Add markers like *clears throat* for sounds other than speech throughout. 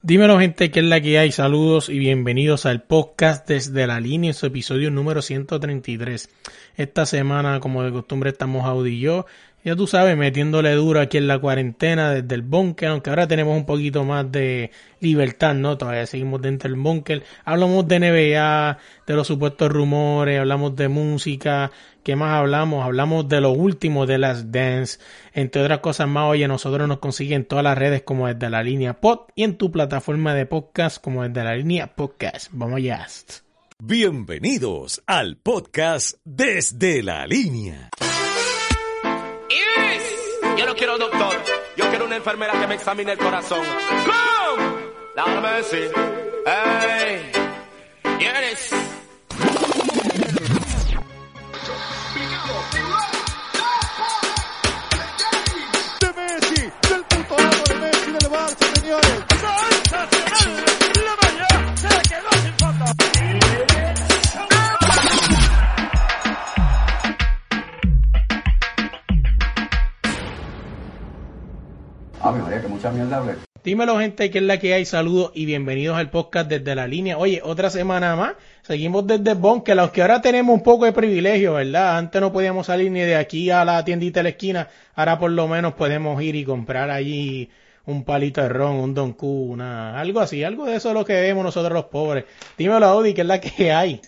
Dímelo gente, ¿qué es la que hay? Saludos y bienvenidos al podcast desde la línea, en su episodio número 133. Esta semana, como de costumbre, estamos Audi y yo. Ya tú sabes, metiéndole duro aquí en la cuarentena desde el búnker, aunque ahora tenemos un poquito más de libertad, ¿no? Todavía seguimos dentro del búnker. Hablamos de NBA, de los supuestos rumores, hablamos de música. ¿Qué más hablamos? Hablamos de lo último de las dance. Entre otras cosas más, oye, nosotros nos consiguen todas las redes como desde la línea pod y en tu plataforma de podcast como desde la línea podcast. Vamos allá. Bienvenidos al podcast desde la línea. Yo no quiero doctor, yo quiero una enfermera que me examine el corazón. ¡Come! Déjame decir. ¡Ey! ¿Quieres? Que hablé. Dímelo gente, ¿qué es la que hay? Saludos y bienvenidos al podcast desde la línea. Oye, otra semana más. Seguimos desde el bunker, aunque ahora tenemos un poco de privilegio, ¿verdad? Antes no podíamos salir ni de aquí a la tiendita de la esquina. Ahora por lo menos podemos ir y comprar allí un palito de ron, un Don Q, una, algo así. Algo de eso es lo que vemos nosotros los pobres. Dímelo, Audi, ¿qué es la que hay?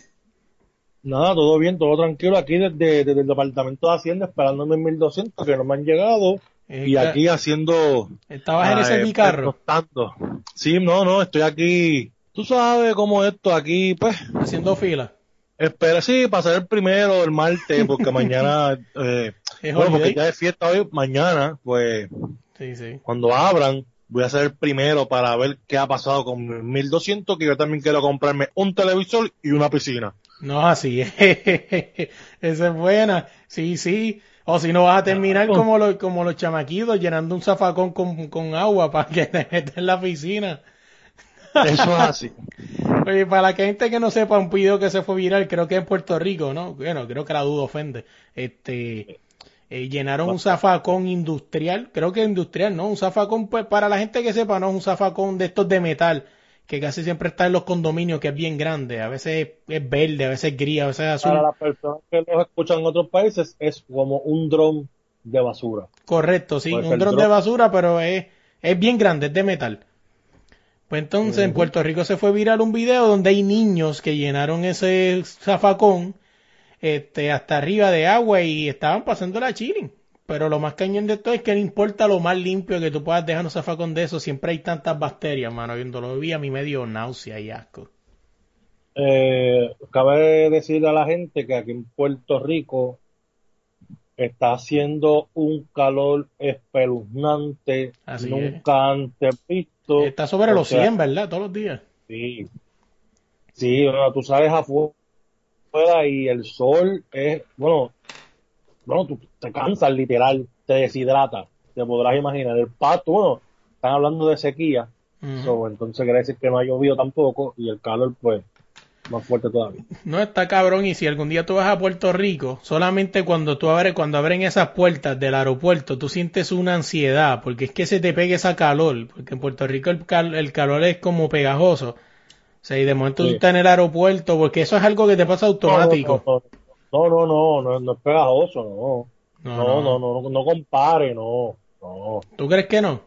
Nada, todo bien, todo tranquilo aquí desde, desde el departamento de Hacienda esperando mis 1200 que no me han llegado Eh, y aquí haciendo Estabas en ese eh, bicarro, pernoctando. Sí, no, no, estoy aquí. Tú sabes cómo esto aquí, pues, haciendo fila. espera, sí, para ser el primero el martes, porque *laughs* mañana, eh, bueno, porque ya es fiesta hoy, mañana, pues, Sí, sí. cuando abran, voy a ser el primero para ver qué ha pasado con mis 1200, que yo también quiero comprarme un televisor y una piscina. No, así es. *laughs* Esa es buena. Sí, sí. O si no vas a terminar como los, como los chamaquitos llenando un zafacón con, con agua para que *laughs* te metas en la piscina. Eso es así. *laughs* Oye, para la gente que no sepa, un video que se fue viral, creo que en Puerto Rico, ¿no? Bueno, creo que la duda ofende. Este, eh, llenaron un zafacón industrial, creo que industrial, ¿no? Un zafacón, pues, para la gente que sepa, no es un zafacón de estos de metal, que casi siempre está en los condominios, que es bien grande. A veces es verde, a veces es gris, a veces es azul. Para las personas que los escuchan en otros países, es como un dron de basura. Correcto, sí, Puede un dron. de basura, pero es, es bien grande, es de metal. Pues entonces en Puerto Rico se fue viral un video donde hay niños que llenaron ese zafacón este, hasta arriba de agua y estaban pasando la chilling. Pero lo más cañón de esto es que no importa lo más limpio que tú puedas dejar un zafacón de eso, siempre hay tantas bacterias, mano. Viendo lo vi a mí me dio náusea y asco. Eh, cabe decirle a la gente que aquí en Puerto Rico está haciendo un calor espeluznante, Así nunca antes visto. Está sobre O los sea, 100, ¿verdad? Todos los días. Sí, sí, bueno, tú sales afuera y el sol es, bueno, bueno, tú te cansas literal, te deshidrata, te podrás imaginar. El pasto, bueno, están hablando de sequía, so, entonces quiere decir que no ha llovido tampoco y el calor, pues, más fuerte todavía. No está cabrón y si algún día tú vas a Puerto Rico, solamente cuando tú abres, cuando abren esas puertas del aeropuerto, tú sientes una ansiedad, porque es que se te pegue esa calor, porque en Puerto Rico el, cal- el calor es como pegajoso. Sea, y de momento tú estás en el aeropuerto, porque eso es algo que te pasa automático. No, no, no, no, no, es pegajoso, no. No, No, no. no, compare, no, no. ¿Tú crees que no?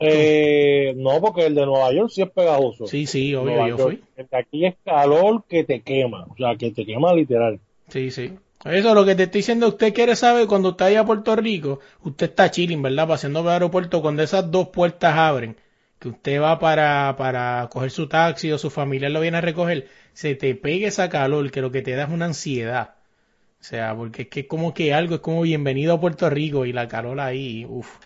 Eh, no, porque el de Nueva York sí es pegajoso. Sí, sí, obvio, yo fui. El de aquí es calor que te quema, o sea, que te quema literal. Sí, sí. Eso lo que te estoy diciendo, usted quiere saber cuando usted vaya a Puerto Rico, usted está chilling, ¿verdad? Paseando por el aeropuerto, cuando esas dos puertas abren, que usted va para, para coger su taxi o su familiar lo viene a recoger, se te pegue esa calor que lo que te da es una ansiedad. O sea, porque es que es como que algo, es como bienvenido a Puerto Rico y la calor ahí, uff,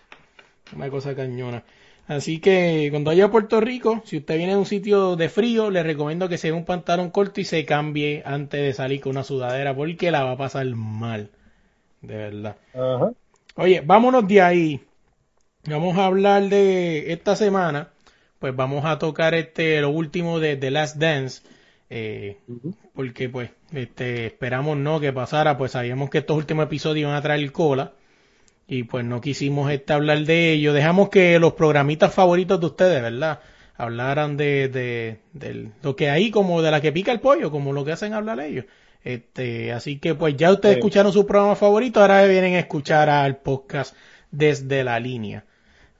una cosa cañona. Así que cuando vaya a Puerto Rico, si usted viene de un sitio de frío, le recomiendo que se dé un pantalón corto y se cambie antes de salir con una sudadera porque la va a pasar mal. De verdad. Ajá. Oye, vámonos de ahí. Vamos a hablar de esta semana. Pues vamos a tocar este lo último de The Last Dance. eh, porque pues este esperamos no que pasara, pues sabíamos que estos últimos episodios iban a traer cola y pues no quisimos este hablar de ello. Dejamos que los programitas favoritos de ustedes, ¿verdad? Hablaran de, de, de lo que hay como de la que pica el pollo, como lo que hacen hablar ellos. Este, así que pues ya ustedes Sí. escucharon su programa favorito, ahora vienen a escuchar al podcast desde la línea.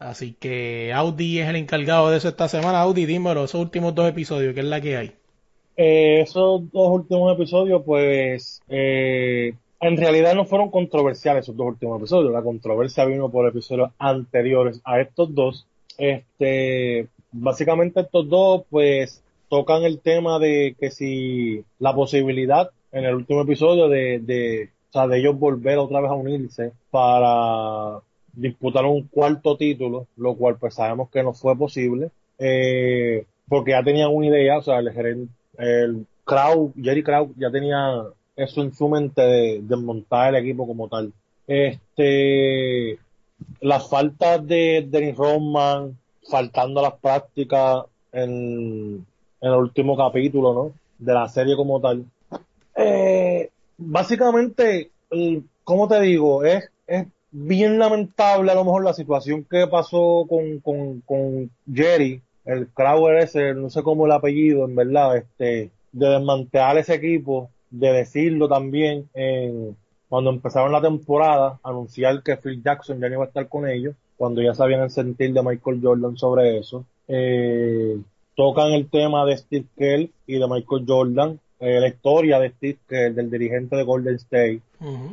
Así que Audi es el encargado de eso esta semana. Audi, dímelo, esos últimos dos episodios, ¿qué es la que hay? Eh, esos dos últimos episodios, pues, eh, en realidad no fueron controversiales esos dos últimos episodios. La controversia vino por episodios anteriores a estos dos. Este, básicamente estos dos, pues, tocan el tema de que si la posibilidad en el último episodio de, de, o sea, de ellos volver otra vez a unirse para disputar un cuarto título, lo cual pues sabemos que no fue posible, eh, porque ya tenían una idea, o sea, el gerente, el Kraut, Jerry Kraut ya tenía eso en su mente de desmontar el equipo como tal. Este, las faltas de Dennis Rodman, faltando las prácticas en, el último capítulo, ¿no? De la serie como tal. Eh, básicamente, ¿cómo te digo? Es, es bien lamentable a lo mejor la situación que pasó con, con, con Jerry, el Crowder ese, no sé cómo el apellido, en verdad, este, de desmantelar ese equipo, de decirlo también en, cuando empezaron la temporada, anunciar que Phil Jackson ya no iba a estar con ellos, cuando ya sabían el sentir de Michael Jordan sobre eso. Eh, tocan el tema de Steve Kerr y de Michael Jordan, eh, la historia de Steve Kerr, del dirigente de Golden State,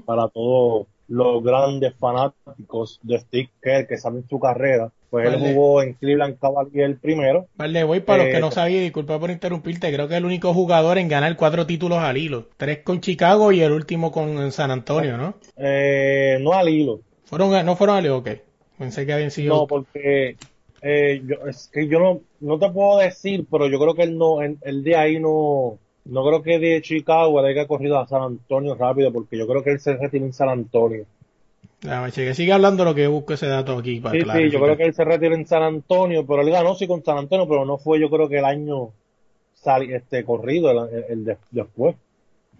para todos los grandes fanáticos de Steve Kerr que saben su carrera. Pues él jugó en Cleveland Cavaliers primero. Vale, voy para los Eh, que no sabían, disculpa por interrumpirte, creo que es el único jugador en ganar cuatro títulos al hilo. Tres con Chicago y el último con San Antonio, ¿no? Eh, no al hilo. Fueron, no fueron al hilo, ok. Pensé que habían sido... No, porque eh, yo, es que yo no, no te puedo decir, pero yo creo que él no, él, él de ahí no, no creo que de Chicago él haya corrido a San Antonio rápido, porque yo creo que él se retiró en San Antonio. Déjame chequear. Sigue hablando lo que busco ese dato aquí para Sí, sí, yo creo que él se retiró en San Antonio, pero él ganó sí con San Antonio, pero no fue yo creo que el año sali- este corrido, el, el- el de- después.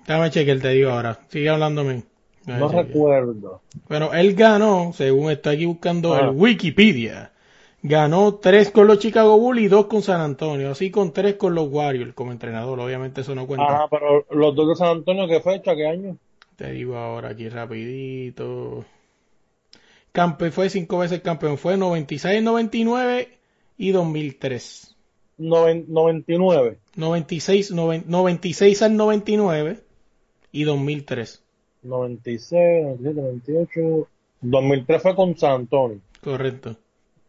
Déjame chequear, te digo ahora. Sigue hablándome. No recuerdo. Bueno, él ganó, según estoy aquí buscando Ah. el Wikipedia, ganó tres con los Chicago Bulls y dos con San Antonio, así con tres con los Warriors como entrenador. Obviamente eso no cuenta. Ajá, pero los dos de San Antonio, ¿qué fecha, qué año? Te digo ahora aquí rapidito. Campe fue cinco veces campeón. Fue 96, 99 y 2003. Noven- 99. 96, noven- 96 al 99 y 2003. 96, 97, 98. 2003 fue con San Antonio. Correcto.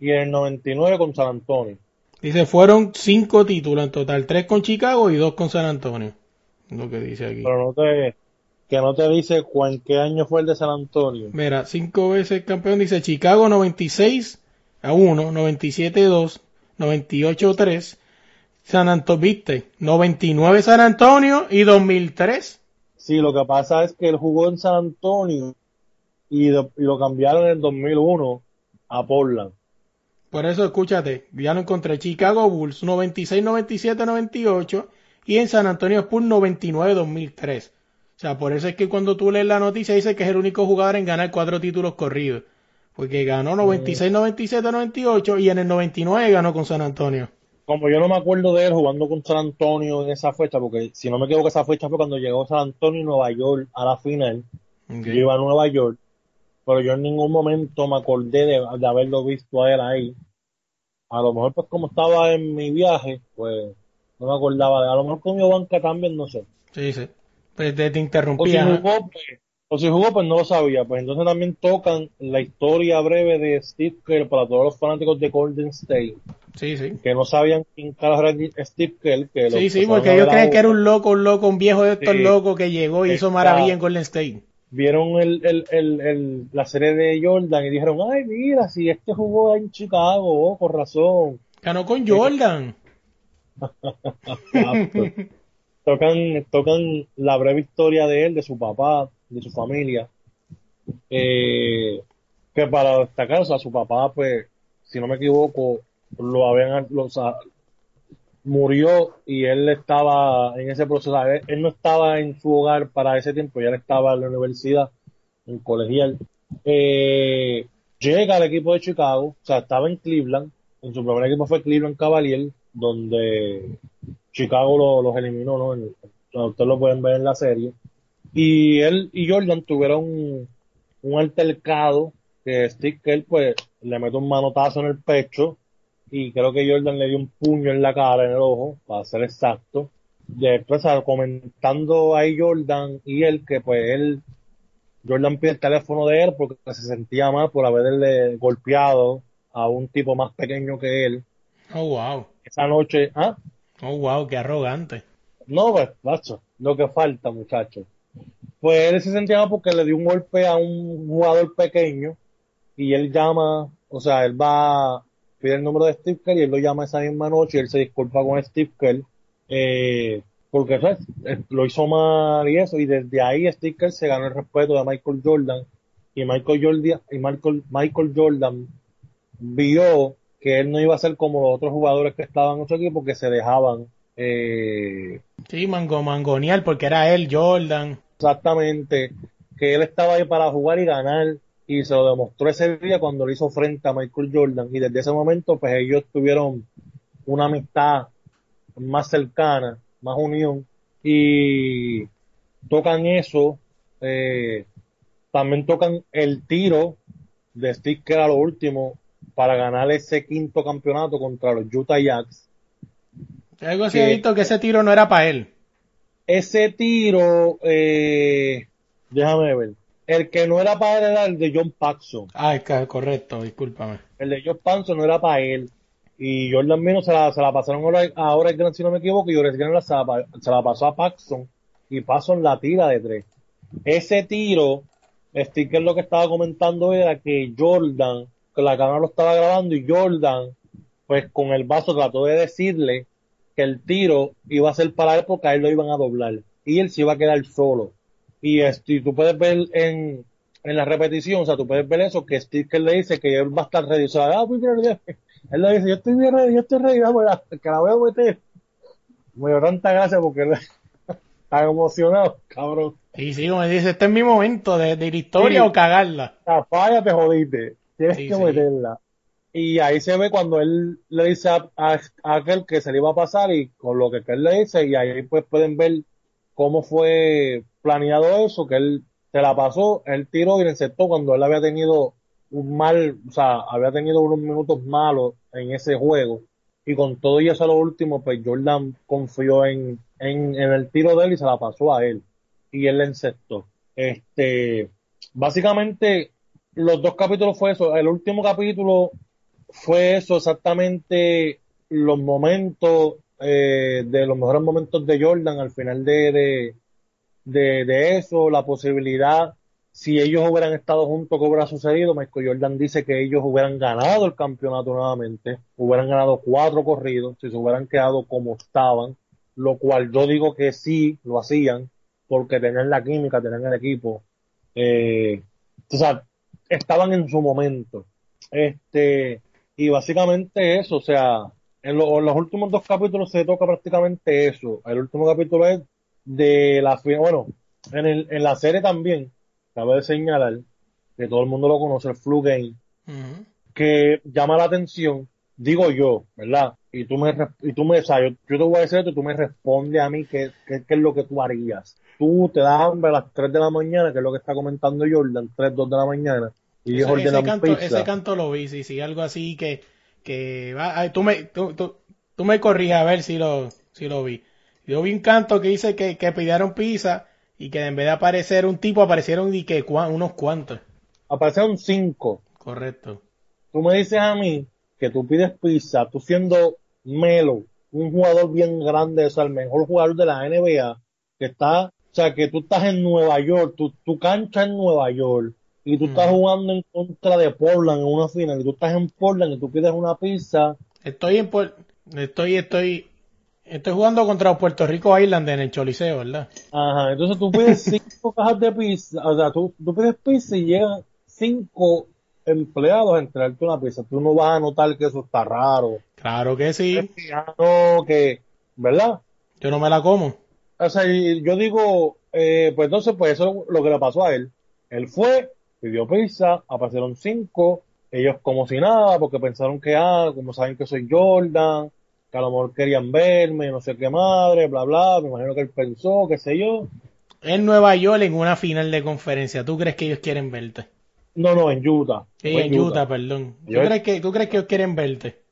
Y en el 99 con San Antonio. Dice, fueron cinco títulos en total. Tres con Chicago y dos con San Antonio. Lo que dice aquí. Pero no te, que no te dice cu- en qué año fue el de San Antonio. Mira, cinco veces campeón. Dice Chicago 96 a 1, 97 2, 98 3. San Antonio, viste, 99 San Antonio y 2003. Sí, lo que pasa es que él jugó en San Antonio y, de- y lo cambiaron en el 2001 a Portland. Por eso, escúchate, ya lo encontré. Chicago Bulls 96, 97, 98 y en San Antonio Spurs 99, 2003. O sea, por eso es que cuando tú lees la noticia dice que es el único jugador en ganar cuatro títulos corridos. Porque ganó 96, 97, 98 y en el 99 ganó con San Antonio. Como yo no me acuerdo de él jugando con San Antonio en esa fecha, porque si no me equivoco, esa fecha fue cuando llegó San Antonio y Nueva York a la final. Ok. Yo iba a Nueva York, pero yo en ningún momento me acordé de, de haberlo visto a él ahí. A lo mejor, pues como estaba en mi viaje, pues no me acordaba de A lo mejor con mi banca también, no sé. Sí, sí. Pues te, te O si interrumpía. jugó, pues, o si jugó, pues no lo sabía. Pues entonces también tocan la historia breve de Steve Kerr para todos los fanáticos de Golden State, Sí, sí. que no sabían quién carajo era Steve Kerr. Que Sí, sí, porque ellos creen que era un loco, un loco, un viejo de estos Sí. locos que llegó y hizo maravilla en Golden State. Vieron el, el, el, el- la serie de Jordan y dijeron, ay, mira, si este jugó en Chicago, oh, con razón. Ganó con Jordan. *laughs* tocan, tocan la breve historia de él, de su papá, de su familia. Eh, que para destacar, o sea, su papá, pues, si no me equivoco, lo habían, lo- o sea, murió y él estaba en ese proceso. Él, no estaba en su hogar para ese tiempo, ya él estaba en la universidad, en colegial. Eh, llega al equipo de Chicago, o sea, estaba en Cleveland. En su primer equipo fue Cleveland Cavalier, donde Chicago lo- los eliminó, ¿no? En- ustedes lo pueden ver en la serie. Y él y Jordan tuvieron un, un altercado que Steve Kerr, pues, le mete un manotazo en el pecho y creo que Jordan le dio un puño en la cara, en el ojo, para ser exacto. Después, comentando ahí Jordan y él, que pues él, Jordan pide el teléfono de él porque se sentía mal por haberle golpeado a un tipo más pequeño que él. Oh, wow. Esa noche, ¿ah? Oh, wow, qué arrogante. No, pues, macho, lo que falta, muchacho. Pues él se sentía mal porque le dio un golpe a un jugador pequeño y él llama, o sea, él va, pide el número de Steve Kerr y él lo llama esa misma noche y él se disculpa con Steve Kerr, eh, porque pues, eh, lo hizo mal y eso, y desde ahí Steve Kerr se ganó el respeto de Michael Jordan y Michael Jordan, y Michael, Michael Jordan vio que él no iba a ser como los otros jugadores que estaban en su equipo que se dejaban eh, Sí, mango, mangoneal, porque era él, Jordan. exactamente que él estaba ahí para jugar y ganar y se lo demostró ese día cuando le hizo frente a Michael Jordan y desde ese momento pues ellos tuvieron una amistad más cercana, más unión y tocan eso, eh, también tocan el tiro de Steve que era lo último para ganar ese quinto campeonato contra los Utah Jazz. Algo así visto que ese tiro no era para él. Ese tiro, eh, déjame ver, el que no era para él era el de John Paxson. Ah, correcto, discúlpame. El de John Paxson no era para él. Y Jordan menos se la, se la pasaron ahora, ahora el gran, si no me equivoco, y Jordan Grant se la, se la pasó a Paxson. Y Paxson la tira de tres. Ese tiro, Sticker lo que estaba comentando era que Jordan, que la cámara lo estaba grabando, y Jordan, pues con el vaso trató de decirle que el tiro iba a ser para él porque a él lo iban a doblar. Y él se iba a quedar solo. Y, este, y tú puedes ver en, en la repetición, o sea, tú puedes ver eso, que Sticker le dice que él va a estar ready. O sea, ah, pues, mira, mira. él le dice, yo estoy bien ready, yo estoy ready, vamos, la- que la voy a meter. Me dio tanta gracia porque él *laughs* está emocionado, cabrón. Sí, sí, como dice, este es mi momento de, de ir historia Sí. o cagarla. La falla te jodiste, tienes Sí, que sí. meterla. Y ahí se ve cuando él le dice a, a- a aquel que se le iba a pasar y con lo que él le dice, y ahí pues pueden ver cómo fue planeado eso, que él se la pasó, él tiró y le encestó cuando él había tenido un mal, o sea, había tenido unos minutos malos en ese juego. Y con todo y eso lo último, pues Jordan confió en, en, en el tiro de él y se la pasó a él. Y él le encestó. Este, básicamente, los dos capítulos fue eso. El último capítulo fue eso, exactamente los momentos, eh, de los mejores momentos de Jordan al final de, de, eso, la posibilidad, si ellos hubieran estado juntos, ¿qué hubiera sucedido? Michael Jordan dice que ellos hubieran ganado el campeonato nuevamente, hubieran ganado cuatro corridos, si se hubieran quedado como estaban, lo cual yo digo que sí lo hacían, porque tenían la química, tenían el equipo, eh, o sea, estaban en su momento. Este, y básicamente eso, o sea, en, en los últimos dos capítulos se toca prácticamente eso. El último capítulo es de la bueno, en, el, en la serie también, cabe de señalar que todo el mundo lo conoce, el Flu Game, que llama la atención, digo yo, ¿verdad? Y tú me, y tú me, o sea, yo, yo te voy a decir esto y tú me respondes a mí qué, qué, qué es lo que tú harías. Tú te das hambre a las 3 de la mañana, que es lo que está comentando Jordan, 3, 2 de la mañana, y Ese, ese canto, pizza. ese canto lo vi, sí, sí, algo así que, que va, ay, tú me, tú, tú, tú me corriges a ver si lo, si lo vi. Yo vi un canto que dice que, que pidieron pizza y que en vez de aparecer un tipo aparecieron y que cua- unos cuantos. Aparecieron 5. Correcto. Tú me dices a mí que tú pides pizza, tú siendo Melo, un jugador bien grande, o sea, el mejor jugador de la NBA, que está O sea, que tú estás en Nueva York, tu, tu cancha en Nueva York, y tú estás jugando en contra de Portland en una final, y tú estás en Portland y tú pides una pizza, Estoy en Puer- estoy, estoy, estoy jugando contra Puerto Rico Island en el Choliseo, ¿verdad? Ajá, entonces tú pides *laughs* cinco cajas de pizza, o sea, tú, tú pides pizza y llegan cinco empleados a entregarte una pizza. Tú no vas a notar que eso está raro. Claro que sí. No, que, ¿verdad? Yo no me la como. O sea, yo digo, eh, pues entonces, pues eso es lo que le pasó a él. Él fue, pidió pizza, aparecieron cinco, ellos como si nada, porque pensaron que, ah, como saben que soy Jordan, que a lo mejor querían verme, no sé qué madre, bla, bla, me imagino que él pensó, qué sé yo. En Nueva York en una final de conferencia. ¿Tú crees que ellos quieren verte? No, no, en Utah. Sí, en Utah, perdón. ¿Tú crees, que, ¿Tú crees que ellos quieren verte?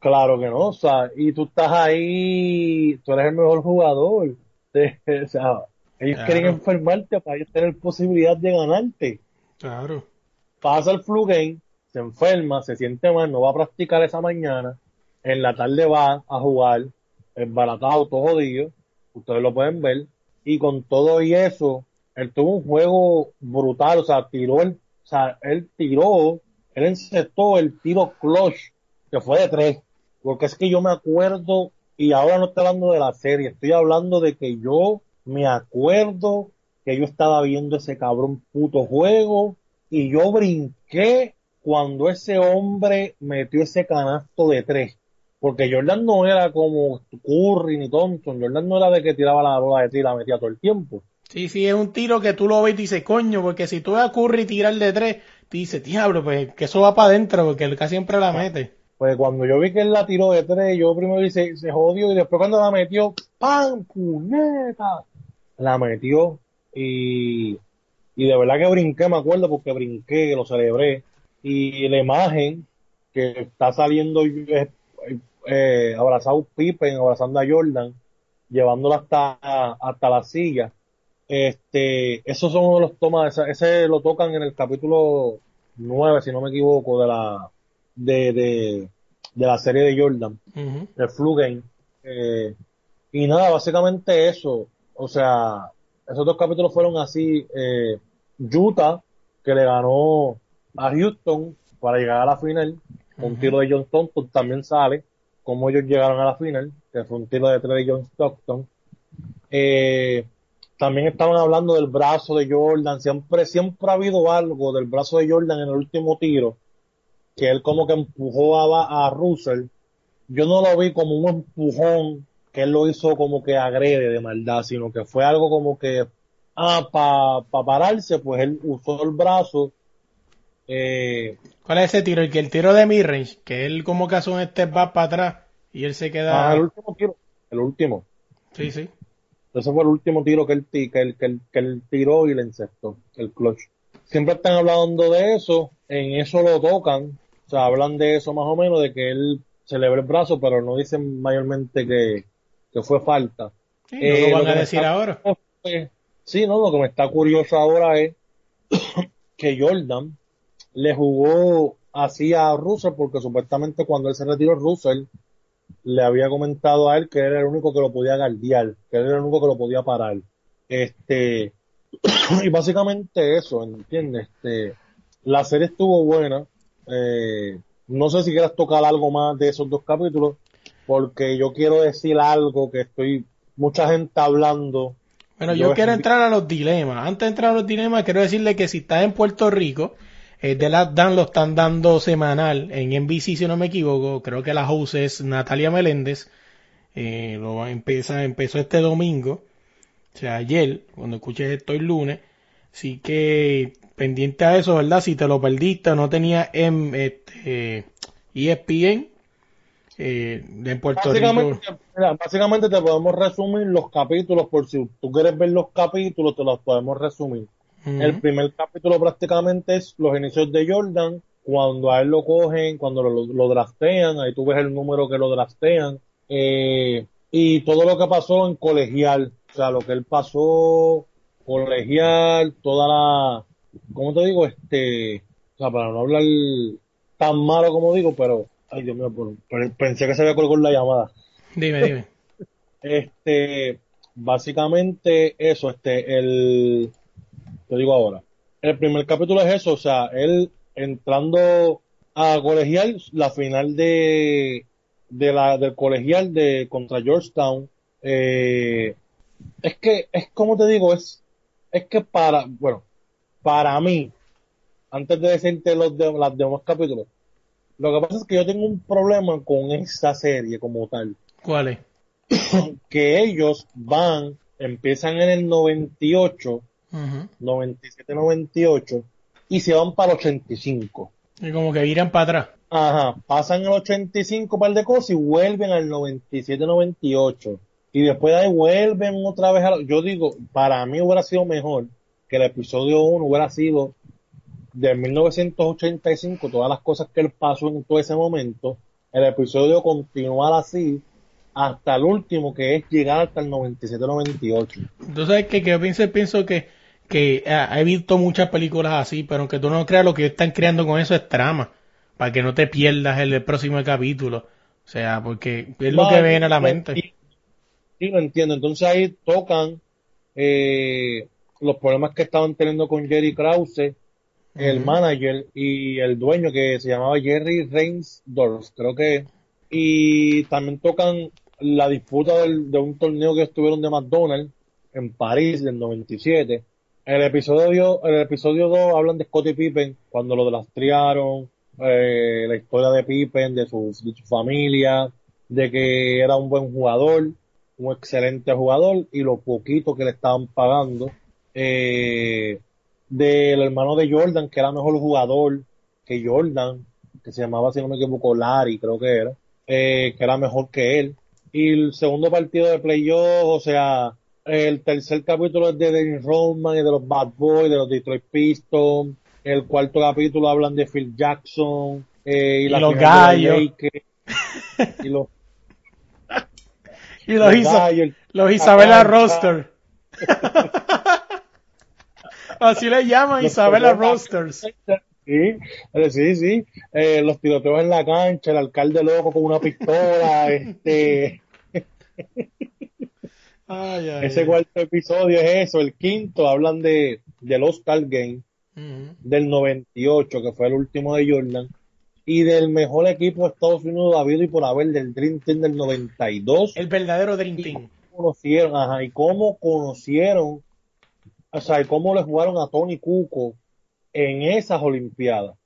Claro que no, o sea, y tú estás ahí, tú eres el mejor jugador. *laughs* o sea, ellos Claro. quieren enfermarte para ellos tener posibilidad de ganarte. Claro. Pasa el flu game, se enferma, se siente mal, no va a practicar esa mañana, en la tarde va a jugar, embaratado, todo jodido, ustedes lo pueden ver, y con todo y eso, él tuvo un juego brutal, o sea, tiró el, o sea, él tiró, él encestó el tiro clutch, que fue de tres, porque es que yo me acuerdo, y ahora no estoy hablando de la serie, estoy hablando de que yo me acuerdo que yo estaba viendo ese cabrón puto juego, y yo brinqué cuando ese hombre metió ese canasto de tres. Porque Jordan no era como Curry ni Thompson. Jordan no era de que tiraba la bola de y la metía todo el tiempo. Sí, sí, es un tiro que tú lo ves y dices, coño, porque si tú ves a Curry tirar de tres, te dices, diablo, pues que eso va para adentro, porque él casi siempre la mete. Pues cuando yo vi que él la tiró de tres, yo primero hice, se jodió y después cuando la metió, ¡pam! ¡Puñeta! La metió y, y de verdad que brinqué, me acuerdo, porque brinqué, lo celebré. Y la imagen que está saliendo eh, abrazado Pippen, abrazando a Jordan, llevándola hasta, hasta la silla. Este, esos son uno de los tomas, ese, ese lo tocan en el capítulo 9, si no me equivoco, de la, de, de, de la serie de Jordan, Ujú. el Flu Game. Eh, y nada, básicamente eso. O sea, esos dos capítulos fueron así. Eh, Utah, que le ganó a Houston para llegar a la final. Un tiro de John Stockton también sale. Como ellos llegaron a la final, que fue un tiro de tres de John Stockton. Eh, también estaban hablando del brazo de Jordan. Siempre, siempre ha habido algo del brazo de Jordan en el último tiro. Que él como que empujó a, Russell. Yo no lo vi como un empujón que él lo hizo como que agrede de maldad, sino que fue algo como que, ah, para pa pararse, pues él usó el brazo. Eh, ¿Cuál es ese tiro? El que el tiro de midrange, que él como que hace un step back para atrás y él se queda... ah, el último tiro, el último. Sí, sí. Ese fue el último tiro que él, que él, que él, que él tiró y le encestó, el clutch. Siempre están hablando de eso, en eso lo tocan, o sea, hablan de eso más o menos, de que él celebró el brazo, pero no dicen mayormente que, que fue falta. Sí, Eh, no lo van que a decir está- ahora. Eh, Sí, no, lo que me está curioso ahora es *coughs* que Jordan le jugó así a Russell porque supuestamente cuando él se retiró Russell le había comentado a él que él era el único que lo podía guardiar, que él era el único que lo podía parar. Este, *clears throat* y básicamente eso, ¿entiendes? Este, la serie estuvo buena. Eh, no sé si quieras tocar algo más de esos dos capítulos, porque yo quiero decir algo que estoy, mucha gente hablando. Bueno, Yo yo quiero entrar a los dilemas. Antes de entrar a los dilemas, quiero decirle que si estás en Puerto Rico, eh, The Last Dance lo están dando semanal en NBC, si no me equivoco. Creo que la host es Natalia Meléndez. Eh, lo va a empezar, empezó este domingo, o sea, ayer, cuando escuches esto el lunes. Así que pendiente a eso, ¿verdad? Si te lo perdiste no tenía en este, ESPN eh, en Puerto Rico. Mira, básicamente te podemos resumir los capítulos, por si tú quieres ver los capítulos, te los podemos resumir. El primer capítulo prácticamente es los inicios de Jordan, cuando a él lo cogen, cuando lo, lo draftean, ahí tú ves el número que lo draftean, eh, y todo lo que pasó en colegial, o sea, lo que él pasó colegial, toda la, ¿cómo te digo? Este, o sea, para no hablar tan malo como digo, pero, ay Dios mío, pensé que se había colgado la llamada. Dime, dime. *laughs* Este, básicamente eso, este, el, te digo ahora, el primer capítulo es eso, o sea, él entrando a colegial, la final de, de la, del colegial de contra Georgetown, eh, es que, es como te digo, es, es que para, bueno, para mí, antes de decirte los de, los demás capítulos, lo que pasa es que yo tengo un problema con esa serie como tal. ¿Cuál es? Que ellos van, empiezan en el 98, Ujú. 97-98, y se van para el 85. Y como que viran para atrás. Ajá, pasan el 85 par de cosas y vuelven al 97-98. Y después de ahí vuelven otra vez a... lo- Yo digo, para mí hubiera sido mejor que el episodio 1 hubiera sido de 1985, todas las cosas que él pasó en todo ese momento, el episodio continuar así hasta el último, que es llegar hasta el 97-98. Entonces, que, que yo pienso, pienso que, que ah, he visto muchas películas así, pero aunque tú no creas, lo que están creando con eso es trama, para que no te pierdas el, el próximo capítulo. O sea, porque es lo que viene a la lo mente. enti- Sí, lo entiendo. Entonces ahí tocan eh, los problemas que estaban teniendo con Jerry Krause, el manager y el dueño que se llamaba Jerry Reinsdorf, creo que. Y también tocan la disputa del- de un torneo que estuvieron de McDonald's en París del 97. El episodio, el episodio 2 hablan de Scottie Pippen cuando lo destrastriaron, eh, la historia de Pippen, de su, de su familia, de que era un buen jugador, un excelente jugador y lo poquito que le estaban pagando. Eh, del hermano de Jordan, que era mejor jugador que Jordan, que se llamaba, si no me equivoco, Larry, creo que era, eh, que era mejor que él. Y el segundo partido de playoff, o sea, el tercer capítulo es de Dennis Rodman y de los Bad Boys, de los Detroit Pistons. El cuarto capítulo hablan de Phil Jackson eh, y, Y la los gallos. Y los, *laughs* Y los, los Isa- gallos. los Isabela Roster. *laughs* Así le llaman Los Isabela Toyotas. Roasters. Sí, eh, sí, sí. Eh, los tiroteos en la cancha, el alcalde loco con una pistola, *laughs* este, Ay, ay, ese cuarto episodio es eso, el quinto hablan de del All-Star Game Ujú. del 98, que fue el último de Jordan, y del mejor equipo de Estados Unidos habido y por haber del Dream Team del 92, El verdadero Dream Team. conocieron, ajá, y cómo conocieron, o sea, y cómo le jugaron a Tony Kuko en esas Olimpiadas.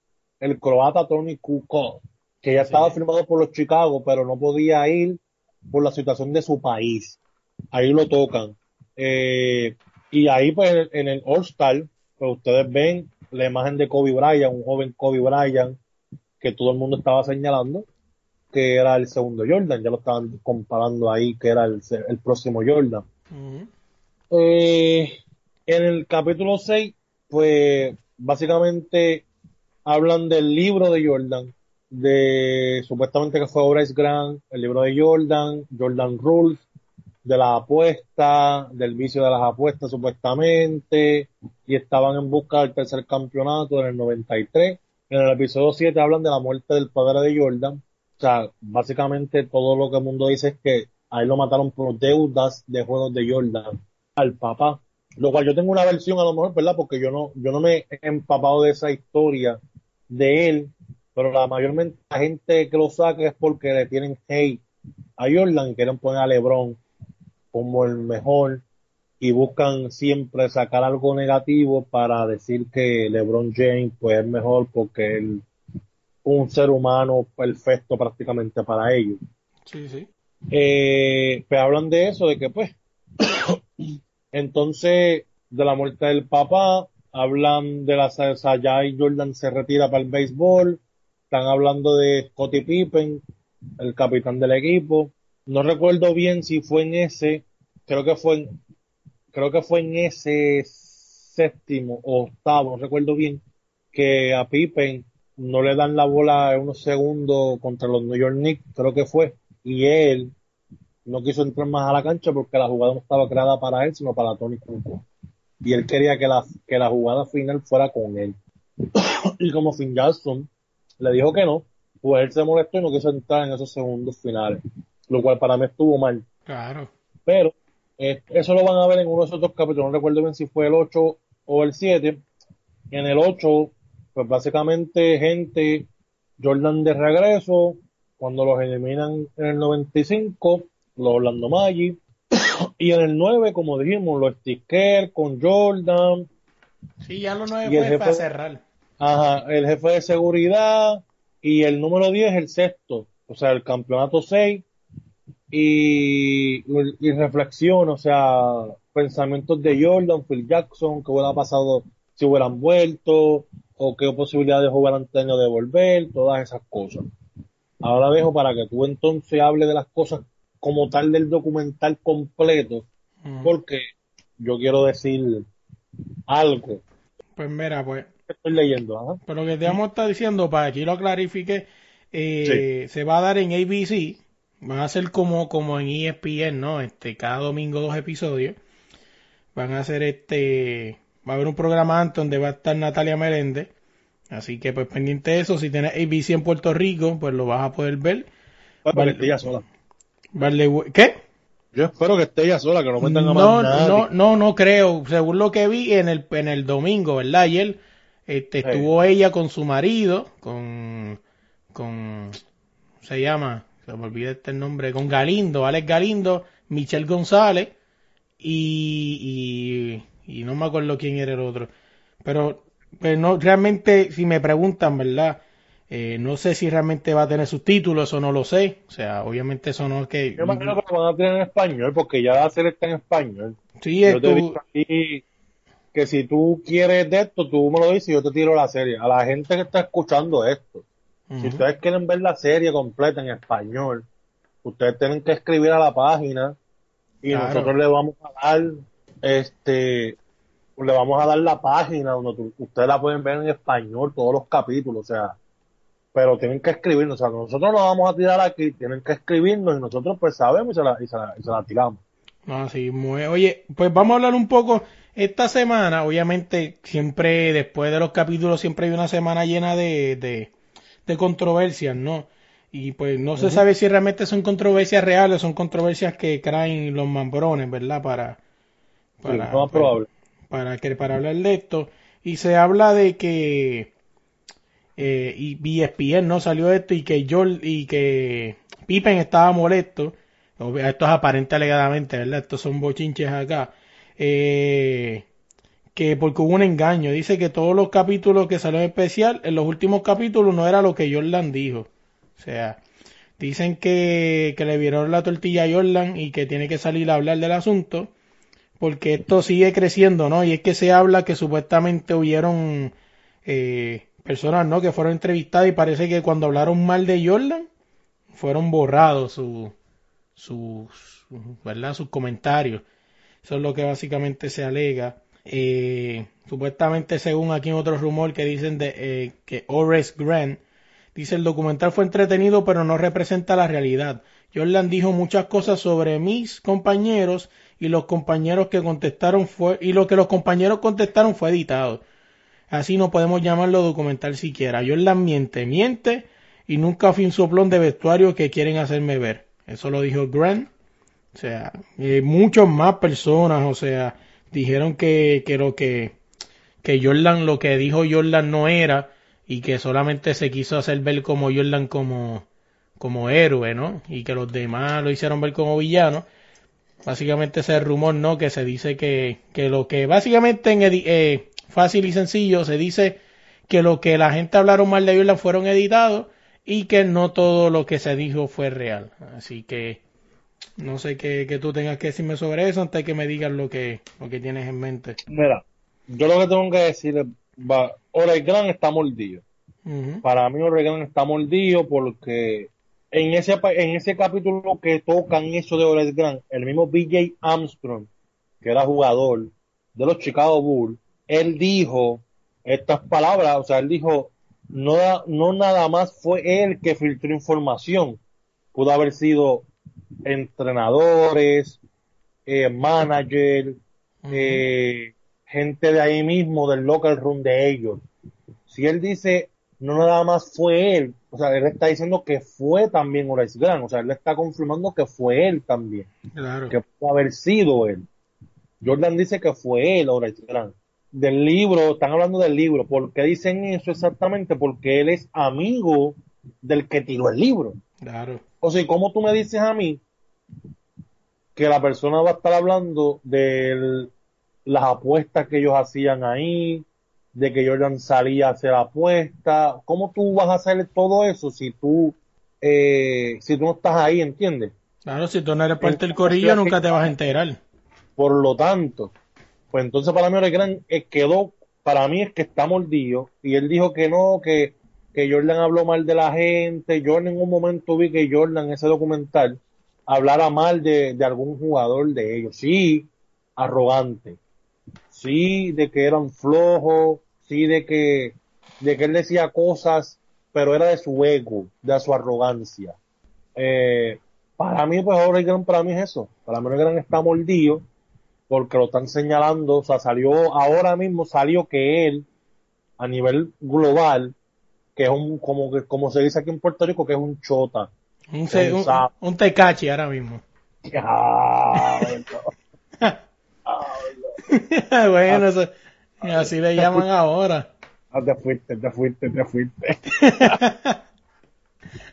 El croata Tony Kuko, que ya estaba firmado por los Chicago, pero no podía ir por la situación de su país. Ahí lo tocan. Eh, y ahí, pues, en el, en el All-Star, pues ustedes ven la imagen de Kobe Bryant, un joven Kobe Bryant, que todo el mundo estaba señalando que era el segundo Jordan, ya lo estaban comparando ahí que era el, el próximo Jordan. Eh, en el capítulo 6, pues básicamente hablan del libro de Jordan, de supuestamente que fue Bryce Grant, el libro de Jordan, Jordan Rules, de las apuestas, del vicio de las apuestas supuestamente, y estaban en busca del tercer campeonato en el 93. En el episodio 7 hablan de la muerte del padre de Jordan. O sea, básicamente todo lo que el mundo dice es que ahí lo mataron por deudas de juegos de Jordan al papá. Lo cual yo tengo una versión a lo mejor, ¿verdad? Porque yo no, yo no me he empapado de esa historia de él, pero la mayormente la gente que lo saca es porque le tienen hate a Jordan y quieren poner a LeBron como el mejor y buscan siempre sacar algo negativo para decir que LeBron James pues es mejor porque él un ser humano perfecto prácticamente para ellos. Sí, sí. Eh, pues hablan de eso, de que pues, *coughs* entonces, de la muerte del papá, hablan de la sea, ya Jordan se retira para el béisbol, están hablando de Scottie Pippen, el capitán del equipo. No recuerdo bien si fue en ese, creo que fue en, creo que fue en ese séptimo o octavo, no recuerdo bien, que a Pippen no le dan la bola en unos segundos contra los New York Knicks, creo que fue, y él no quiso entrar más a la cancha porque la jugada no estaba creada para él, sino para Tony Kukoc. Y él quería que la, que la jugada final fuera con él. *coughs* y como Finn Jackson le dijo que no, pues él se molestó y no quiso entrar en esos segundos finales. Lo cual para mí estuvo mal. Claro. Pero Eh, eso lo van a ver en uno de esos dos capítulos, no recuerdo bien si fue el 8 o el 7. En el 8, pues básicamente gente, Jordan de regreso, cuando los eliminan en el 95, los Orlando Magic, *coughs* y en el 9, como dijimos, los Sticker con Jordan, Sí, ya lo nueve Y el fue jefe- para cerrar. Ajá, el jefe de seguridad y el número 10 el sexto, o sea, el campeonato 6 y, y reflexión, o sea, pensamientos de Jordan, Phil Jackson, qué hubiera pasado si hubieran vuelto o qué posibilidades hubieran tenido de volver, todas esas cosas. Ahora dejo para que tú entonces hables de las cosas como tal del documental completo, porque yo quiero decir algo Pues mira, pues, estoy leyendo. Ajá. por lo que te vamos a estar diciendo, para que lo clarifique, eh, se va a dar en ABC, van a ser como, como en ESPN, ¿no? Este, cada domingo dos episodios. Van a hacer este, va a haber un programa antes donde va a estar Natalia Meléndez. Así que pues pendiente de eso, si tienes ABC en Puerto Rico, pues lo vas a poder ver. Vale. que esté ella sola. Vale, ¿qué? Yo espero que esté ella sola, que no metan a No, más no, no, no creo. Según lo que vi en el, en el domingo, ¿verdad? Ayer este, Sí. estuvo ella con su marido, con, con, ¿cómo se llama? Se me olvida este nombre, con Galindo, Alex Galindo, Michelle González y, y, y no me acuerdo quién era el otro. Pero, pues no, realmente, si me preguntan, ¿verdad? Eh, no sé si realmente va a tener subtítulos, eso no lo sé. O sea, obviamente eso no es que... Yo imagino que lo van a tener en español, porque ya la serie está en español. Sí, Yo te esto- digo aquí que si tú quieres de esto, tú me lo dices y yo te tiro la serie. A la gente que está escuchando esto, si ustedes quieren ver la serie completa en español, ustedes tienen que escribir a la página y Claro. nosotros le vamos a dar, este, le vamos a dar la página donde ustedes la pueden ver en español, todos los capítulos, o sea, pero tienen que escribirnos, o sea, nosotros lo vamos a tirar aquí, tienen que escribirnos y nosotros pues sabemos y se la, y se la, y se la tiramos. No, sí, muy- Oye, pues vamos a hablar un poco. Esta semana, obviamente, siempre, después de los capítulos, siempre hay una semana llena de, de, de controversias, ¿no? Y pues no se sabe si realmente son controversias reales, son controversias que traen los mambrones, ¿verdad? Para, para, lo más probable. para, que, para hablar de esto. Y se habla de que eh, y ESPN no salió esto y que Joel y que Pippen estaba molesto. Esto es aparente alegadamente, ¿verdad? Estos son bochinches acá. Eh, que porque hubo un engaño. Dice que todos los capítulos que salió en especial, en los últimos capítulos no era lo que Jordan dijo. O sea, dicen que, que le vieron la tortilla a Jordan y que tiene que salir a hablar del asunto. Porque esto sigue creciendo, ¿no? Y es que se habla que supuestamente hubieron eh, personas, ¿no? Que fueron entrevistadas y parece que cuando hablaron mal de Jordan, fueron borrados su, ¿verdad? sus comentarios. Eso es lo que básicamente se alega. Eh, supuestamente, según aquí otro rumor que dicen de, eh, que Horace Grant dice el documental fue entretenido pero no representa la realidad. Jordan dijo muchas cosas sobre mis compañeros y los compañeros que contestaron fue y lo que los compañeros contestaron fue editado. Así no podemos llamarlo documental siquiera. Jordan miente, miente y nunca fui un soplón de vestuario que quieren hacerme ver. Eso lo dijo Grant. O sea, eh, muchas más personas, o sea, dijeron que, que lo que, que Jordan, lo que dijo Jordan no era y que solamente se quiso hacer ver como Jordan como, como héroe, ¿no? Y que los demás lo hicieron ver como villano. Básicamente ese rumor, ¿no? Que se dice que, que lo que, básicamente en eh, fácil y sencillo, se dice que lo que la gente hablaron mal de Jordan fueron editados y que no todo lo que se dijo fue real. Así que no sé qué, qué tú tengas que decirme sobre eso antes de que me digas lo que, lo que tienes en mente. Mira, yo lo que tengo que decir es, va, Oregon está mordido. Para mí Oregon está mordido porque en ese, en ese capítulo que tocan eso de Oregon, el mismo BJ Armstrong, que era jugador de los Chicago Bulls, él dijo estas palabras, o sea, él dijo, no, no nada más fue él que filtró información, pudo haber sido entrenadores, eh, manager, eh, gente de ahí mismo, del local room de ellos. Si él dice, no nada más fue él, o sea, él está diciendo que fue también Horace Grant, o sea, él está confirmando que fue él también, Claro. que pudo haber sido él. Jordan dice que fue él Horace Grant. Del libro, están hablando del libro, ¿por qué dicen eso exactamente? Porque él es amigo del que tiró el libro. Claro. O sea, ¿cómo tú me dices a mí que la persona va a estar hablando de las apuestas que ellos hacían ahí, de que Jordan salía a hacer apuestas? ¿Cómo tú vas a hacer todo eso si tú, eh, si tú no estás ahí, entiendes? Claro, si tú no eres parte del corillo, nunca te vas a enterar. Por lo tanto, pues entonces para mí Oregon quedó, para mí es que está mordido y él dijo que no, que, que Jordan habló mal de la gente. Yo en ningún momento vi que Jordan en ese documental hablara mal de, algún jugador de ellos. Sí, arrogante. Sí, de que eran flojos. Sí, de que, de que él decía cosas, pero era de su ego, de su arrogancia. Eh, para mí, pues Oregon para mí es eso. Para mí Oregon está mordido porque lo están señalando, o sea, salió, ahora mismo salió que él, a nivel global, que es un, como que, como se dice aquí en Puerto Rico, que es un chota. Un, se- un, tecachi ahora mismo. *laughs* Diablo. bueno, eso- así le llaman ahora. Ah, te fuiste, te fuiste, te fuiste. *laughs*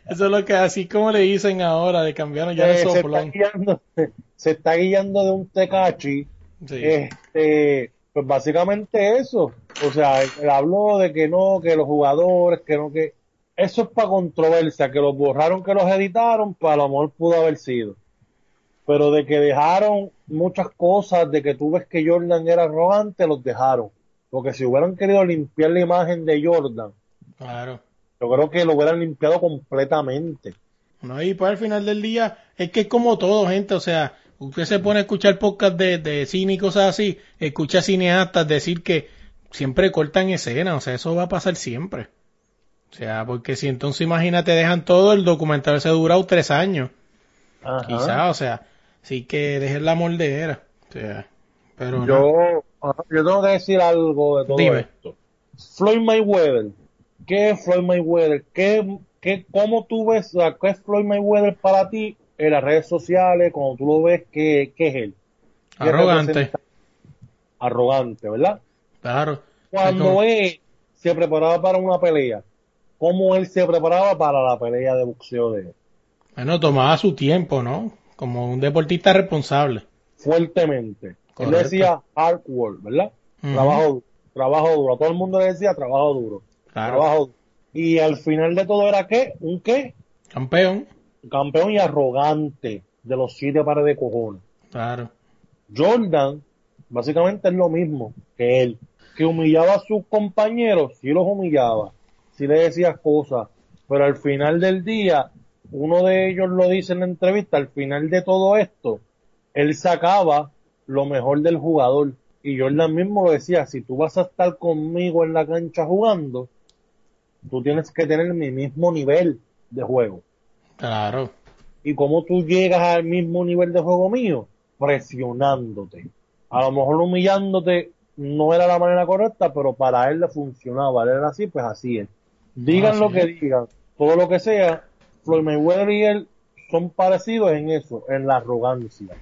Eso es lo que así como le dicen ahora, de cambiaron ya Eh, de se, está soplón. guiando, se está guiando de un tecachi, Sí. este, pues básicamente eso. O sea, él habló de que no, que los jugadores, que no, que eso es para controversia, que los borraron, que los editaron, pues a lo mejor pudo haber sido. Pero de que dejaron muchas cosas, de que tú ves que Jordan era arrogante, los dejaron. Porque si hubieran querido limpiar la imagen de Jordan, Claro. yo creo que lo hubieran limpiado completamente. No, y pues al final del día, es que es como todo, gente, o sea, usted se pone a escuchar podcast de, de cine y cosas así, escucha cineastas decir que siempre cortan escenas, o sea, eso va a pasar siempre. O sea, porque si entonces imagínate, dejan todo, el documental se ha durado tres años, Ajá. quizás, o sea, sí que dejen la mordedera, o sea, pero no. Yo, ajá, yo tengo que decir algo de todo Dime. esto. Floyd Mayweather. ¿Qué es Floyd Mayweather? ¿Qué, qué, ¿Cómo tú ves, o sea, qué es Floyd Mayweather para ti en las redes sociales, cuando tú lo ves, qué, qué es él? ¿Qué arrogante? Arrogante, ¿verdad? claro. Cuando como- él se preparaba para una pelea, ¿cómo él se preparaba para la pelea de boxeo de él? Bueno, tomaba su tiempo, ¿no? Como un deportista responsable. Fuertemente. Correcto. Él decía hard work, ¿verdad? Ujú. Trabajo duro, trabajo duro. A todo el mundo le decía trabajo duro. Claro. Trabajo duro. Y al final de todo era qué? ¿Un qué? Campeón, Campeón y arrogante de los siete pares de cojones. claro. Jordan, básicamente es lo mismo que él. Que humillaba a sus compañeros, sí los humillaba, sí le decía cosas, pero al final del día, uno de ellos lo dice en la entrevista, al final de todo esto, él sacaba lo mejor del jugador. Y Jordan mismo decía, si tú vas a estar conmigo en la cancha jugando, tú tienes que tener mi mismo nivel de juego. Claro. ¿Y cómo tú llegas al mismo nivel de juego mío? Presionándote. A lo mejor humillándote no era la manera correcta, pero para él le funcionaba. Él era así, pues así es. Digan lo que digan, todo lo que sea, Floyd Mayweather y él son parecidos en eso, en la arrogancia.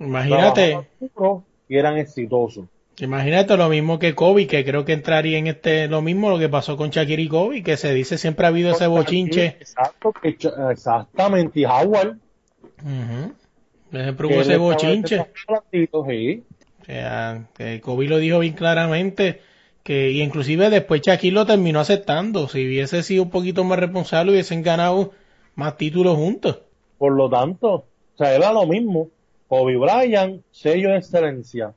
Imagínate, duro y eran exitosos. Imagínate lo mismo que Kobe, que creo que entraría en este, lo mismo lo que pasó con Shakira y Kobe, que se dice siempre ha habido ese bochinche. Exacto, que exactamente. Y Howard. Siempre hubo él ese bochinche. sí. O sea, que Kobe lo dijo bien claramente, que y inclusive después Shaquille lo terminó aceptando. Si hubiese sido un poquito más responsable, hubiesen ganado más títulos juntos. Por lo tanto, o sea, era lo mismo. Kobe Bryant, sello de excelencia,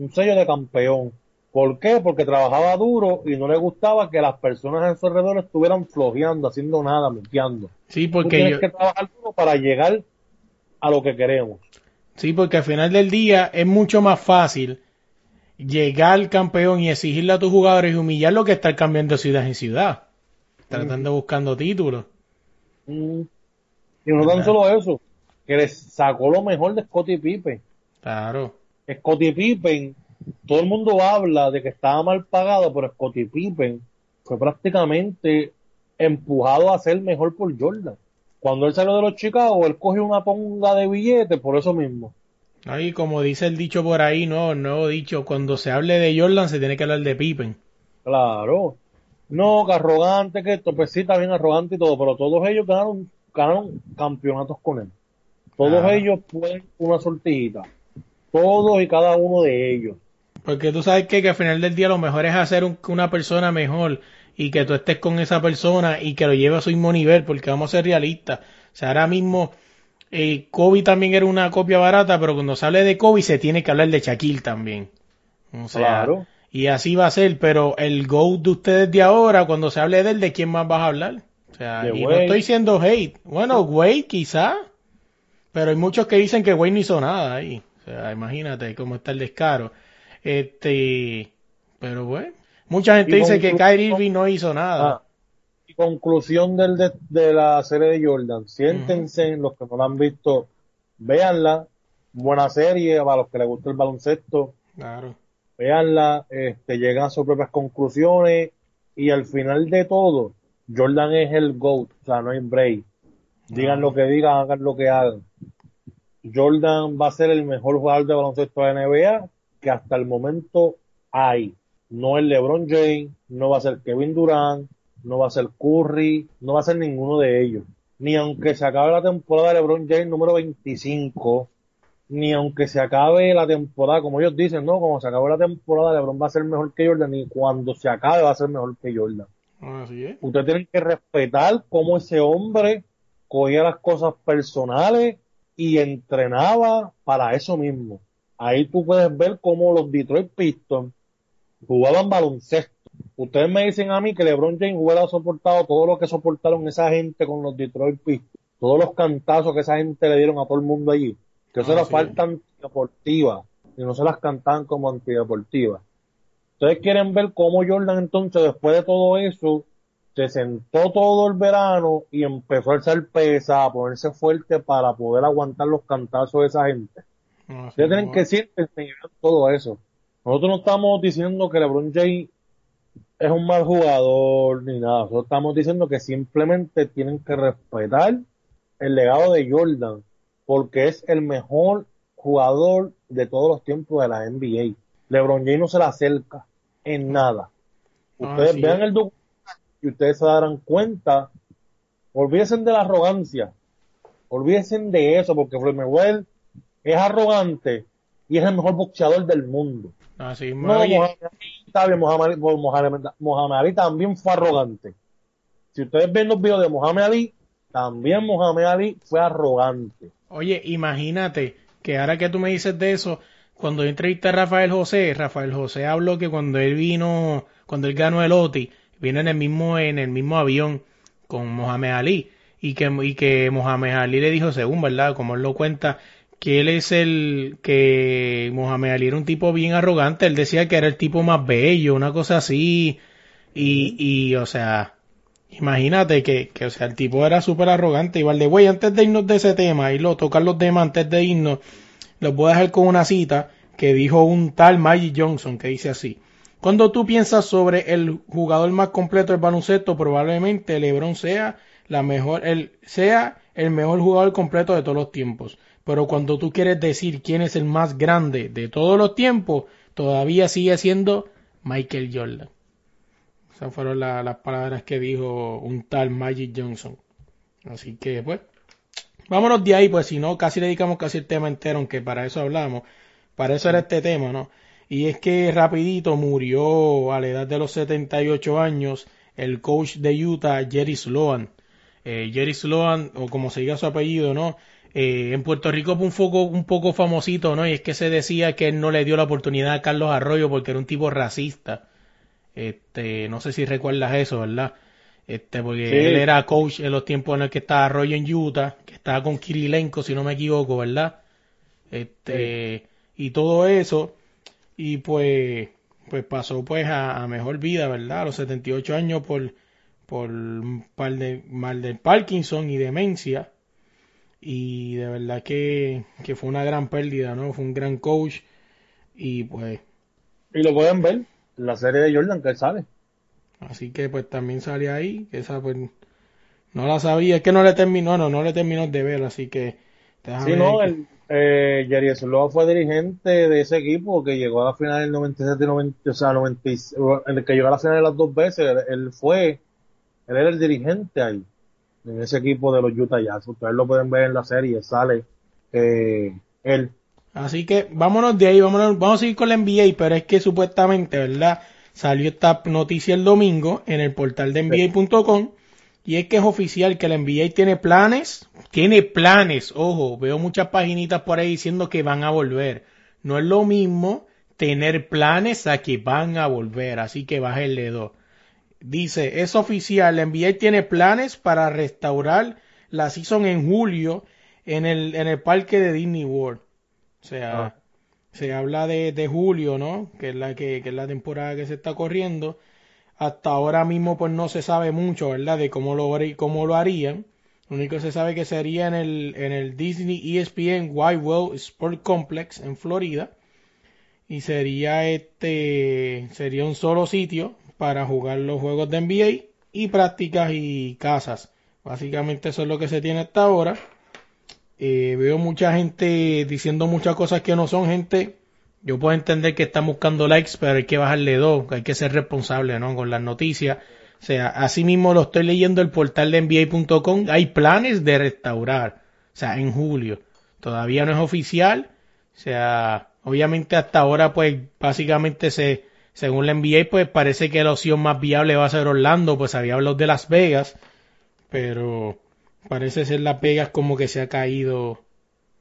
un sello de campeón. ¿Por qué? Porque trabajaba duro y no le gustaba que las personas a su alrededor estuvieran flojeando, haciendo nada, muteando. Sí, Tú porque tienes yo, que trabajar duro para llegar a lo que queremos. sí, porque al final del día es mucho más fácil llegar campeón y exigirle a tus jugadores y humillarlo que estar cambiando ciudad en ciudad, tratando buscando títulos. Mm. Y no tan solo eso, que les sacó lo mejor de Scottie Pippen. Claro, Scottie Pippen, todo el mundo habla de que estaba mal pagado, pero Scottie Pippen fue prácticamente empujado a ser mejor por Jordan. Cuando él salió de los Chicago, él cogió una ponga de billetes por eso mismo. Ahí, como dice el dicho por ahí, no, no dicho, cuando se hable de Jordan se tiene que hablar de Pippen. Claro. No, que arrogante, que esto, pues sí, está bien arrogante y todo, pero todos ellos ganaron, ganaron campeonatos con él. Todos Ah. ellos pueden una sortijita. Todos y cada uno de ellos. Porque tú sabes que, que al final del día lo mejor es hacer un- una persona mejor y que tú estés con esa persona y que lo lleve a su mismo nivel, porque vamos a ser realistas. O sea, ahora mismo eh, Kobe también era una copia barata, pero cuando se hable de Kobe se tiene que hablar de Shaquille también. O sea, Claro. y así va a ser, pero el GOAT de ustedes de ahora, cuando se hable de él, ¿de quién más vas a hablar? O sea, De y no estoy diciendo hate. Bueno, Wade quizá, pero hay muchos que dicen que Wade no hizo nada ahí. O sea, imagínate cómo está el descaro. Este, pero bueno, mucha gente dice que Kyrie Irving no hizo nada. Ah, y conclusión del, de, de la serie de Jordan. Siéntense, los que no la han visto, véanla. Buena serie para los que les gusta el baloncesto. Claro. Véanla, este, llegan a sus propias conclusiones. Y al final de todo, Jordan es el GOAT. O sea, no hay break. Digan lo que digan, hagan lo que hagan. Jordan va a ser el mejor jugador de baloncesto de la NBA que hasta el momento hay. No es LeBron James, no va a ser Kevin Durant, no va a ser Curry, no va a ser ninguno de ellos. Ni aunque se acabe la temporada de LeBron James número 25, ni aunque se acabe la temporada, como ellos dicen, no, como se acabe la temporada, LeBron va a ser mejor que Jordan, ni cuando se acabe va a ser mejor que Jordan. Así es. Ustedes tienen que respetar cómo ese hombre cogía las cosas personales y entrenaba para eso mismo. Ahí tú puedes ver cómo los Detroit Pistons jugaban baloncesto. Ustedes me dicen a mí que LeBron James hubiera soportado todo lo que soportaron esa gente con los Detroit Pistons, todos los cantazos que esa gente le dieron a todo el mundo allí, que eso Ah, era sí. falta antideportiva y no se las cantaban como antideportivas. Ustedes quieren ver cómo Jordan entonces, después de todo eso, se sentó todo el verano y empezó a alzar pesa, a ponerse fuerte para poder aguantar los cantazos de esa gente. Así Ustedes tienen que enseñar todo eso. Nosotros no estamos diciendo que LeBron James es un mal jugador ni nada. Nosotros estamos diciendo que simplemente tienen que respetar el legado de Jordan porque es el mejor jugador de todos los tiempos de la NBA. LeBron James no se le acerca en nada. Ustedes Así vean el documental y ustedes se darán cuenta. Olvídense de la arrogancia. Olvídense de eso porque Floyd Mayweather es arrogante y es el mejor boxeador del mundo. Así mismo. No, Oye, Mohamed Ali, está bien, Mohamed Ali, Mohamed, Mohamed Ali también fue arrogante. Si ustedes ven los videos de Mohamed Ali, también Mohamed Ali fue arrogante. Oye, imagínate que ahora que tú me dices de eso, cuando yo entrevisté a Rafael José, Rafael José habló que cuando él vino, cuando él ganó el OTI, vino en el mismo, en el mismo avión con Mohamed Ali y que, y que Mohamed Ali le dijo, según verdad, como él lo cuenta, que él es el, que Mohamed Ali era un tipo bien arrogante, él decía que era el tipo más bello, una cosa así, y, y o sea, Imagínate que, que, o sea, el tipo era súper arrogante. Igual de, güey, antes de irnos de ese tema y lo tocar los temas antes de irnos, los voy a dejar con una cita que dijo un tal Magic Johnson que dice así. Cuando tú piensas sobre el jugador más completo del baloncesto, probablemente LeBron sea la mejor, el, sea el mejor jugador completo de todos los tiempos. Pero cuando tú quieres decir quién es el más grande de todos los tiempos, todavía sigue siendo Michael Jordan. Esas fueron la- las palabras que dijo un tal Magic Johnson. Así que, pues, vámonos de ahí, pues si no, casi dedicamos casi el tema entero, aunque para eso hablamos. Para eso era este tema, ¿no? Y es que rapidito murió a la edad de los 78 años el coach de Utah, Jerry Sloan. Eh, Jerry Sloan, o como se diga su apellido, ¿no? Eh, en Puerto Rico fue un poco, un poco famosito, ¿no? Y es que se decía que él no le dio la oportunidad a Carlos Arroyo porque era un tipo racista. Este, no sé si recuerdas eso, ¿verdad? Este, porque Sí. él era coach en los tiempos en los que estaba Arroyo en Utah, que estaba con Kirilenko, si no me equivoco, ¿verdad? Este, y todo eso, y pues, pues pasó pues a, a mejor vida, ¿verdad? A los 78 años por, por un par de mal del Parkinson y demencia. Y de verdad que, que fue una gran pérdida, ¿no? Fue un gran coach. Y pues, Y lo pueden ver en la serie de Jordan que él sale. Así que pues también sale ahí, que esa pues no la sabía, es que no le terminó, no, no le terminó de ver, así que Sí, no, el, eh, Jerry Sloan fue dirigente de ese equipo que llegó a la final del 97 y 90, o sea, 90, y- en el que llegó a la final las dos veces, él, él fue, él era el dirigente ahí, en ese equipo de los Utah Jazz, ustedes lo pueden ver en la serie, sale, eh, él. Así que vámonos de ahí, vámonos, vamos a seguir con la NBA, pero es que supuestamente, ¿verdad? Salió esta noticia el domingo en el portal de NBA.com y es que es oficial que la NBA tiene planes, tiene planes, ojo, veo muchas paginitas por ahí diciendo que van a volver. No es lo mismo tener planes a que van a volver, así que bájenle dos. Dice, es oficial, la NBA tiene planes para restaurar la season en julio en el, en el parque de Disney World. O sea, Ah. se habla de, de julio, ¿no? Que es la que, que es la temporada que se está corriendo. Hasta ahora mismo pues no se sabe mucho, ¿verdad? De cómo lo, cómo lo harían. Lo único que se sabe que sería en el, en el Disney ESPN Wide World Sport Complex en Florida. Y sería este, sería un solo sitio para jugar los juegos de NBA y prácticas y casas. Básicamente eso es lo que se tiene hasta ahora. Eh, veo mucha gente diciendo muchas cosas que no son gente. Yo puedo entender que están buscando likes, pero hay que bajarle dos, hay que ser responsable, ¿no? Con las noticias. O sea, así mismo lo estoy leyendo el portal de NBA.com. Hay planes de restaurar. O sea, en julio. Todavía no es oficial. O sea, obviamente hasta ahora, pues, básicamente se, según la NBA, pues parece que la opción más viable va a ser Orlando, pues había hablado de Las Vegas, pero parece ser Las Vegas como que se ha caído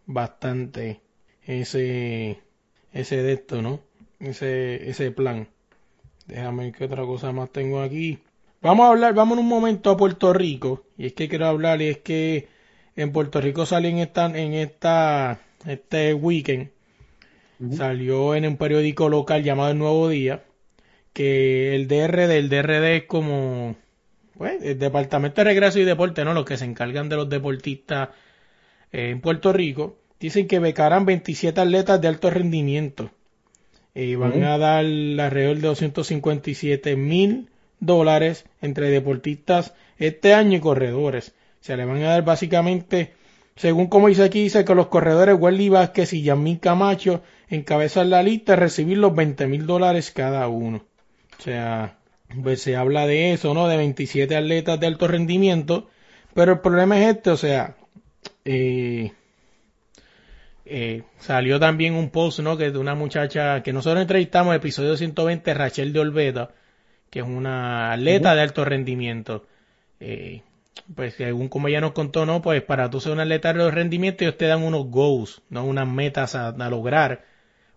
bastante ese, ese de esto, ¿no? Ese, ese plan. Déjame ver qué otra cosa más tengo aquí. Vamos a hablar, vamos en un momento a Puerto Rico. Y es que quiero hablar, y es que en Puerto Rico salió en esta, en esta, este weekend, salió en un periódico local llamado El Nuevo Día, que el DRD, el DRD es como, pues, el Departamento de Regreso y Deporte, ¿no? Los que se encargan de los deportistas eh, en Puerto Rico, dicen que becarán 27 atletas de alto rendimiento. Eh, van a dar alrededor de 257 mil dólares entre deportistas este año y corredores. Se le van a dar básicamente, según como dice aquí, dice que los corredores Welly Vázquez y Yamín Camacho encabezan la lista de recibir los 20 mil dólares cada uno. O sea, pues se habla de eso, ¿no? De 27 atletas de alto rendimiento. Pero el problema es este, o sea, eh, eh, salió también un post, ¿no? Que de una muchacha que nosotros entrevistamos, episodio 120, Rachel de Olveda, que es una atleta de alto rendimiento. Eh, pues según como ella nos contó, ¿no? Pues para tú ser un atleta de alto rendimiento, ellos te dan unos goals, ¿no? Unas metas a, a lograr,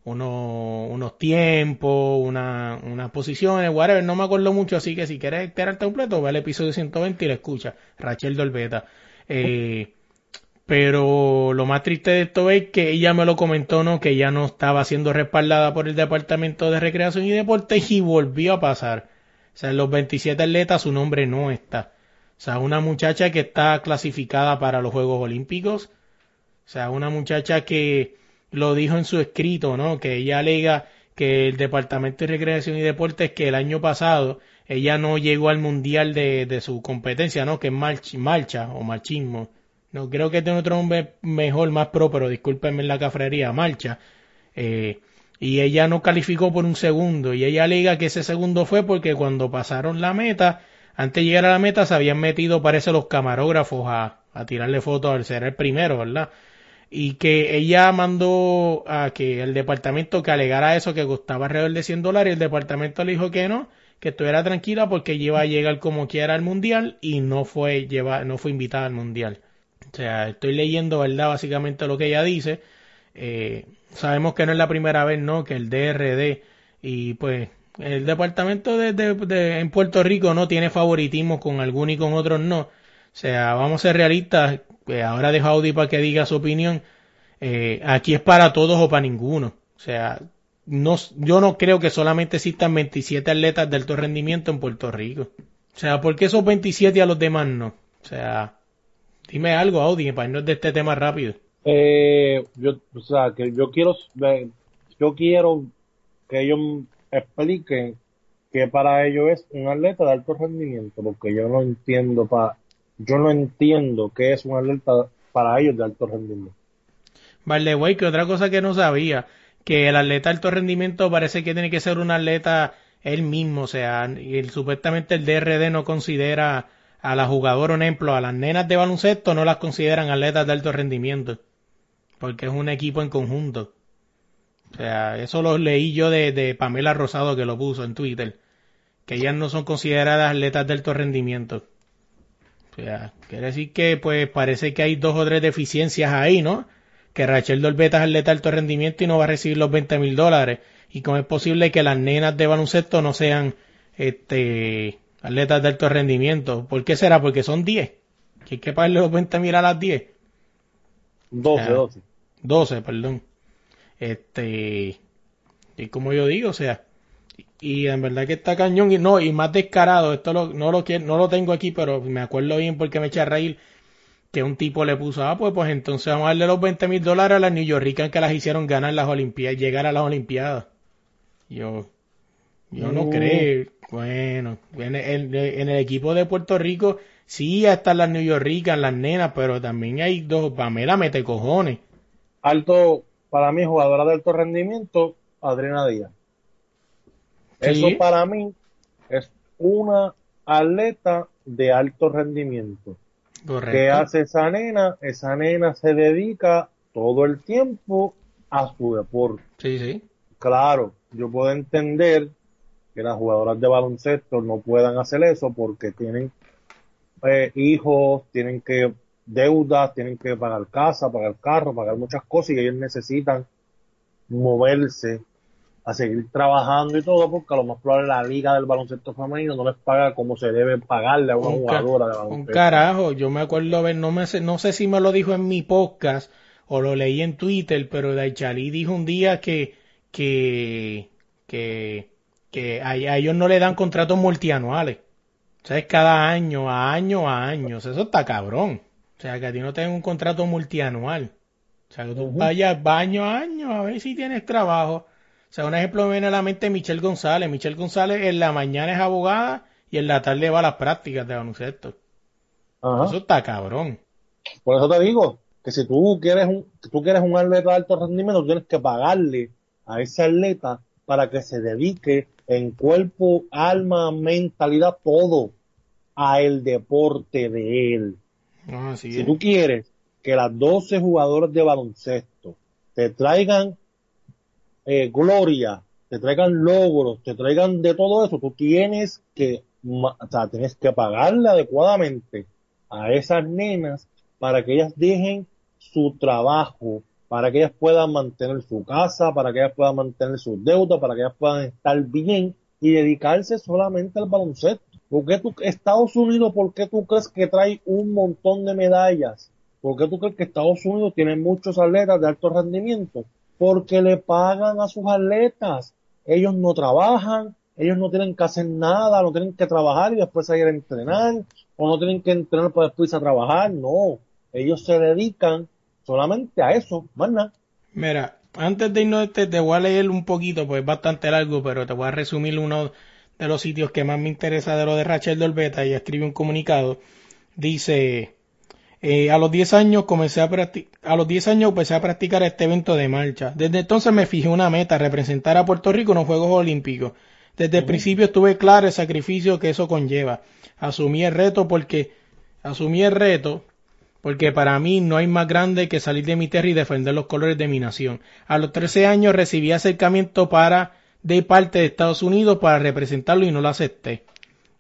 unos, unos tiempos, una, unas posiciones, whatever, no me acuerdo mucho, así que si quieres enterarte completo, ve al episodio 120 y lo escucha, Rachel de Olveda. Eh, pero lo más triste de esto es que ella me lo comentó, ¿no? Que ella no estaba siendo respaldada por el Departamento de Recreación y Deportes y volvió a pasar. O sea, en los 27 atletas su nombre no está. O sea, una muchacha que está clasificada para los Juegos Olímpicos. O sea, una muchacha que lo dijo en su escrito, ¿no? Que ella alega que el Departamento de Recreación y Deportes que el año pasado ella no llegó al mundial de, de su competencia, ¿no? Que es march- marcha o machismo. No, creo que tiene otro nombre mejor, más pro, pero discúlpenme la cafrería, marcha. Eh, y ella no calificó por un segundo. Y ella alega que ese segundo fue porque cuando pasaron la meta, antes de llegar a la meta, se habían metido, parece, los camarógrafos a, a tirarle fotos al ser el primero, ¿verdad? Y que ella mandó a que el departamento que alegara eso, que costaba alrededor de 100 dólares, el departamento le dijo que no, que estuviera tranquila porque iba a llegar como quiera al mundial y no fue, lleva, no fue invitada al mundial. O sea, estoy leyendo, ¿verdad? Básicamente lo que ella dice. Eh, sabemos que no es la primera vez, ¿no? Que el DRD y pues el departamento de, de- de- en Puerto Rico no tiene favoritismo con algunos y con otros no. O sea, vamos a ser realistas. Eh, ahora dejo a Audi para que diga su opinión. Eh, aquí es para todos o para ninguno. O sea, no, yo no creo que solamente existan 27 atletas de alto rendimiento en Puerto Rico. O sea, ¿por qué esos 27 y a los demás no? O sea, dime algo, Audi, para irnos de este tema rápido. Eh, o sea, que yo quiero, yo quiero que ellos expliquen que para ellos es un atleta de alto rendimiento, porque yo no entiendo pa, yo no entiendo qué es un atleta para ellos de alto rendimiento. Vale, güey, que otra cosa que no sabía, que el atleta de alto rendimiento parece que tiene que ser un atleta él mismo, o sea, y el- supuestamente el DRD no considera a la jugadora, un ejemplo, a las nenas de baloncesto no las consideran atletas de alto rendimiento, porque es un equipo en conjunto. O sea, eso lo leí yo de, de Pamela Rosado que lo puso en Twitter, que ellas no son consideradas atletas de alto rendimiento. O sea, quiere decir que pues parece que hay dos o tres deficiencias ahí, ¿no? Que Rachel Dolbeta es atleta de alto rendimiento y no va a recibir los 20 mil dólares. Y cómo es posible que las nenas de baloncesto no sean este atletas de alto rendimiento. ¿Por qué será? Porque son 10. Que hay que pagarle los 20 mil a las 10. 12, Ah. 12. 12, perdón. Este, y como yo digo, o sea, y en verdad que está cañón y no, y más descarado, esto lo- no lo quiero, no lo tengo aquí, pero me acuerdo bien porque me eché a reír que un tipo le puso, ah, pues, pues entonces vamos a darle los 20 mil dólares a las New Yorkers que las hicieron ganar las Olimpiadas, llegar a las Olimpiadas. Yo, yo no creo, bueno, en el, en el equipo de Puerto Rico sí están las New Yorkers, las nenas, pero también hay dos, Pamela mete cojones. Alto, para mí, jugadora de alto rendimiento, Adriana Díaz. Eso para mí es una atleta de alto rendimiento. Correcto. ¿Qué hace esa nena? Esa nena se dedica todo el tiempo a su deporte. Sí, sí. Claro, yo puedo entender que las jugadoras de baloncesto no puedan hacer eso porque tienen eh, hijos, tienen que deudas, tienen que pagar casa, pagar carro, pagar muchas cosas y ellos necesitan moverse a seguir trabajando y todo porque a lo más probable la liga del baloncesto femenino no les paga como se debe pagarle a una Un, jugadora de un baloncesto. carajo, yo me acuerdo, a ver, no, me sé, no sé si me lo dijo en mi podcast o lo leí en Twitter, pero Daichali dijo un día que, que, que, que a, a ellos no le dan contratos multianuales. O sea, es cada año, a año, a años. Eso está cabrón. O sea, que a ti no te den un contrato multianual. O sea, que tú vayas va año a año a ver si tienes trabajo. O sea, un ejemplo me viene a la mente Michelle González. Michelle González en la mañana es abogada y en la tarde va a las prácticas de baloncesto. Ajá. Eso está cabrón. Por eso te digo que si tú quieres un, tú quieres un atleta de alto rendimiento, tienes que pagarle a ese atleta para que se dedique en cuerpo, alma, mentalidad, todo a el deporte de él. Así Si es. tú quieres que las 12 jugadoras de baloncesto te traigan eh, gloria, te traigan logros, te traigan de todo eso, tú tienes que, o sea, tienes que pagarle adecuadamente a esas nenas para que ellas dejen su trabajo, para que ellas puedan mantener su casa, para que ellas puedan mantener sus deudas, para que ellas puedan estar bien y dedicarse solamente al baloncesto. ¿Por qué tú, Estados Unidos, por qué tú crees que trae un montón de medallas? ¿Por qué tú crees que Estados Unidos tiene muchos atletas de alto rendimiento? Porque le pagan a sus atletas. Ellos no trabajan, ellos no tienen que hacer nada, no tienen que trabajar y después ir a entrenar, o no tienen que entrenar para después a trabajar. No, ellos se dedican solamente a eso, más. Mira, antes de irnos este, te voy a leer un poquito, pues es bastante largo, pero te voy a resumir uno de los sitios que más me interesa de lo de Rachel Dolbeta y escribe un comunicado. Dice, eh, a los 10 años comencé a a los 10 años empecé a practicar este evento de marcha. Desde entonces me fijé una meta, representar a Puerto Rico en los Juegos Olímpicos. Desde el principio estuve claro el sacrificio que eso conlleva. Asumí el reto porque asumí el reto porque para mí no hay más grande que salir de mi tierra y defender los colores de mi nación. A los 13 años recibí acercamiento para de parte de Estados Unidos para representarlo y no lo acepté.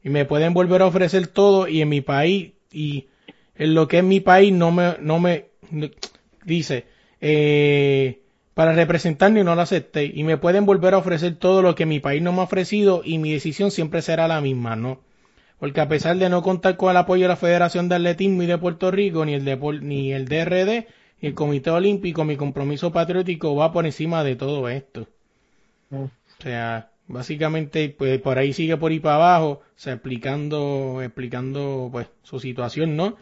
Y me pueden volver a ofrecer todo y en mi país y en lo que es mi país no me no me dice eh, para representarlo y no lo acepté y me pueden volver a ofrecer todo lo que mi país no me ha ofrecido y mi decisión siempre será la misma, ¿no? Porque a pesar de no contar con el apoyo de la Federación de Atletismo y de Puerto Rico, ni el, Depor- ni el DRD, ni el Comité Olímpico, mi compromiso patriótico va por encima de todo esto. O sea, básicamente, pues por ahí sigue por ahí para abajo, o sea, explicando, explicando, pues, su situación, ¿no?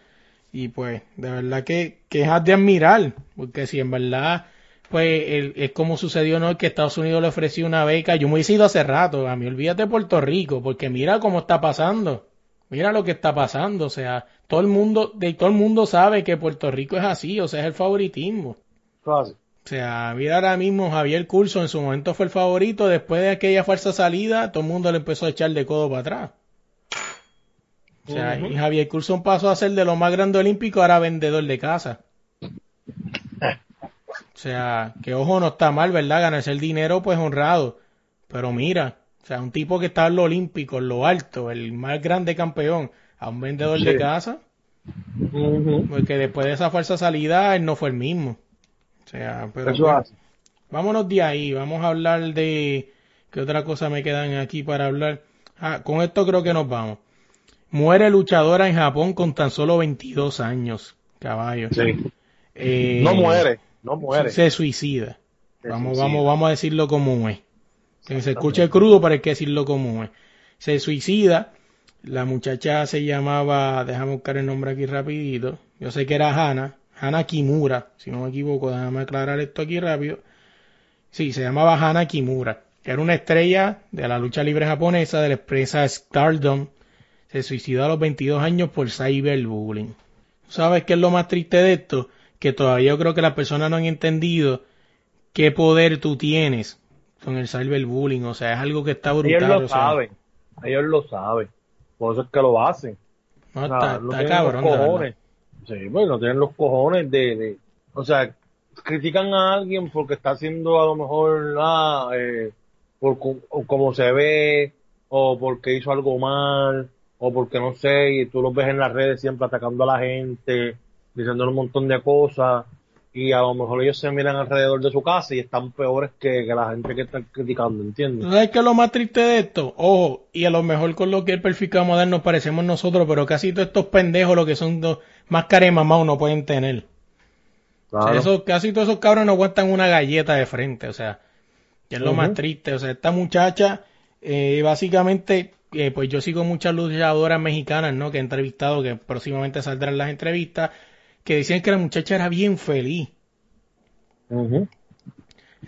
Y pues, de verdad que, que es de admirar, porque si en verdad pues el- es como sucedió, ¿no? Que Estados Unidos le ofreció una beca. Yo me hubiese ido hace rato, a mí olvídate de Puerto Rico, porque mira cómo está pasando. Mira lo que está pasando, o sea, todo el mundo, de todo el mundo sabe que Puerto Rico es así, o sea, es el favoritismo. Fácil. O sea, mira ahora mismo Javier Curso en su momento fue el favorito, después de aquella falsa salida, todo el mundo le empezó a echar de codo para atrás. O sea, y Javier Curso pasó a ser de lo más grande olímpico, ahora vendedor de casa. O sea, que ojo, no está mal, ¿verdad? Ganarse el dinero, pues honrado. Pero mira, o sea, un tipo que está en lo olímpico, en lo alto, el más grande campeón, a un vendedor de casa, Ujú. porque después de esa falsa salida, él no fue el mismo. O sea, pero Eso hace. Vámonos de ahí, vamos a hablar de qué otra cosa me quedan aquí para hablar. Ah, con esto creo que nos vamos. Muere luchadora en Japón con tan solo 22 años, caballo. Sí. Eh, No muere, no muere. Se suicida. Se vamos, suicida. vamos, vamos a decirlo como es. Que se escuche crudo, pero hay que decirlo como es. Se suicida. La muchacha se llamaba, déjame buscar el nombre aquí rapidito. Yo sé que era Hana, Hana Kimura, si no me equivoco, déjame aclarar esto aquí rápido. Sí, se llamaba Hana Kimura. Era una estrella de la lucha libre japonesa de la empresa Stardom. Se suicidó a los 22 años por cyberbullying. ¿Sabes qué es lo más triste de esto? Que todavía yo creo que las personas no han entendido qué poder tú tienes con el cyberbullying. O sea, es algo que está brutal. Ellos lo o sea, saben, ellos lo saben. Por eso es que lo hacen. no, O sea, está, no está tienen cabrón. los cojones. Sí, pues no tienen los cojones de, de- O sea, critican a alguien porque está haciendo a lo mejor ah, eh, por o como se ve, o porque hizo algo mal, o porque no sé, y tú los ves en las redes siempre atacando a la gente, diciendo un montón de cosas, y a lo mejor ellos se miran alrededor de su casa y están peores que, que la gente que está criticando, ¿entiendes? ¿Tú ¿Sabes qué es lo más triste de esto? Ojo, y a lo mejor con lo que el perfil que vamos a dar nos parecemos nosotros, pero casi todos estos pendejos, lo que son dos más caremamados, no pueden tener. O sea, Claro. esos- casi todos esos cabros no aguantan una galleta de frente, o sea, que es lo más triste. O sea, esta muchacha, eh, básicamente, eh, pues yo sigo muchas luchadoras mexicanas, ¿no? Que he entrevistado, que próximamente saldrán las entrevistas, que decían que la muchacha era bien feliz.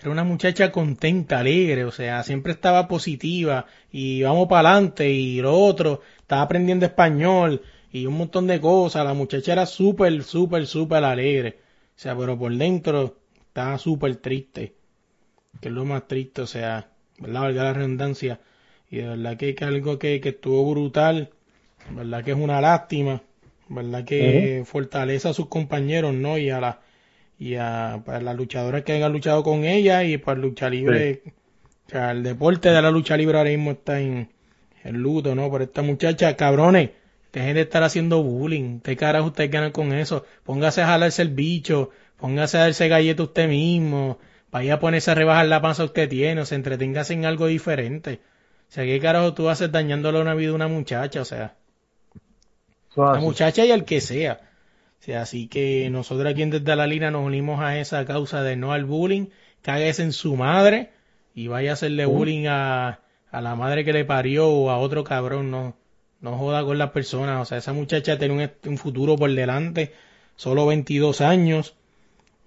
Era una muchacha contenta, alegre, o sea, siempre estaba positiva y vamos para adelante y lo otro, estaba aprendiendo español y un montón de cosas. La muchacha era súper, súper, súper alegre. O sea, pero por dentro estaba súper triste. Que es lo más triste, o sea, ¿verdad? Valga la redundancia. Y de verdad que es algo que, que estuvo brutal. ¿Verdad que es una lástima? ¿Verdad que fortalece a sus compañeros, ¿no? Y a la y a para las luchadoras que hayan luchado con ella y para lucha libre. O sea, el deporte de la lucha libre ahora mismo está en, en luto, ¿no? Por esta muchacha, cabrones, dejen de estar haciendo bullying. ¿Qué carajo ustedes ganan con eso? Póngase a jalarse el bicho, póngase a darse galleta usted mismo, vaya a ponerse a rebajar la panza que usted tiene, o sea, entreténgase en algo diferente. O sea, ¿qué carajo tú haces dañándole una vida a una muchacha? O sea, la muchacha y al que sea. O sea, así que nosotros aquí en Desde la Línea nos unimos a esa causa de no al bullying, cáguese en su madre y vaya a hacerle bullying a, a la madre que le parió o a otro cabrón, no, no joda con las personas, o sea, esa muchacha tiene un, futuro por delante, solo 22 años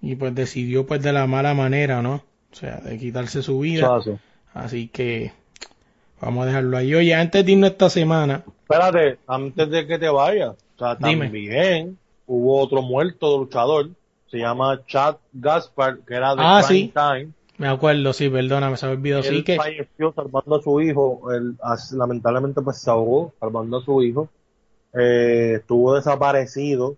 y pues decidió pues de la mala manera, ¿no? O sea, de quitarse su vida, así que vamos a dejarlo ahí. Oye, antes de irnos esta semana, Espérate, antes de que te vayas, o sea, Dime. también hubo otro muerto de luchador, se llama Chad Gaspar, que era de Ah, sí. Time. me acuerdo, sí, perdóname, se me olvidó, sí que... falleció salvando a su hijo, él lamentablemente pues se ahogó salvando a su hijo, eh, estuvo desaparecido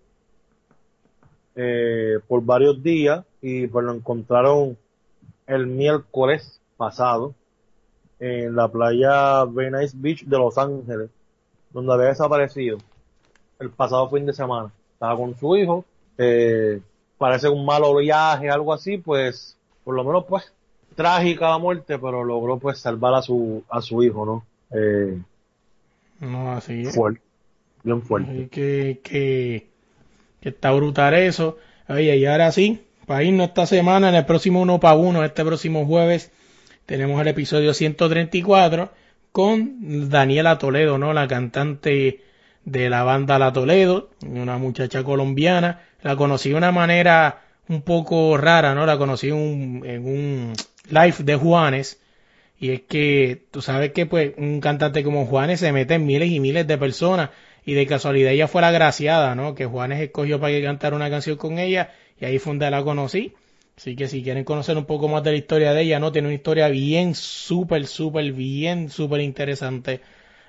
eh, por varios días y pues lo encontraron el miércoles pasado en la playa Venice Beach de Los Ángeles, donde había desaparecido el pasado fin de semana. Estaba con su hijo, eh, parece un malo viaje, algo así, pues por lo menos pues trágica la muerte, pero logró pues salvar a su a su hijo, ¿no? Eh, No, así es. fuerte, bien fuerte. Así que, que, que está brutal eso. Oye, y ahora sí, para irnos esta semana, en el próximo uno para uno, este próximo jueves, tenemos el episodio 134 con Daniela Toledo, ¿no? La cantante de la banda La Toledo, una muchacha colombiana. La conocí de una manera un poco rara, ¿no? La conocí en un, live de Juanes. Y es que tú sabes que pues un cantante como Juanes se mete en miles y miles de personas y de casualidad ella fue la graciada, ¿no? Que Juanes escogió para que cantara una canción con ella y ahí fue donde la conocí. Así que si quieren conocer un poco más de la historia de ella, ¿no? Tiene una historia bien, súper, súper, bien, súper interesante.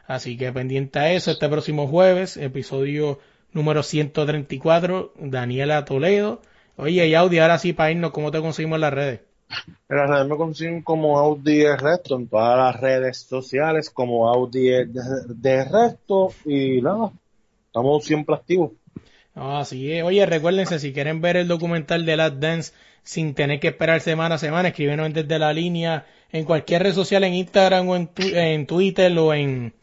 Así que pendiente a eso, este próximo jueves, episodio número 134, Daniela Toledo. Oye, y Audi, ahora sí para irnos, ¿cómo te conseguimos en las redes? En las redes me consiguen como Audi de Resto en todas las redes sociales, como Audi de, Resto y nada, estamos siempre activos. No, así es. Oye, recuérdense, si quieren ver el documental de Last Dance sin tener que esperar semana a semana, escríbenos desde la línea en cualquier red social, en Instagram o en, tu- en Twitter o en,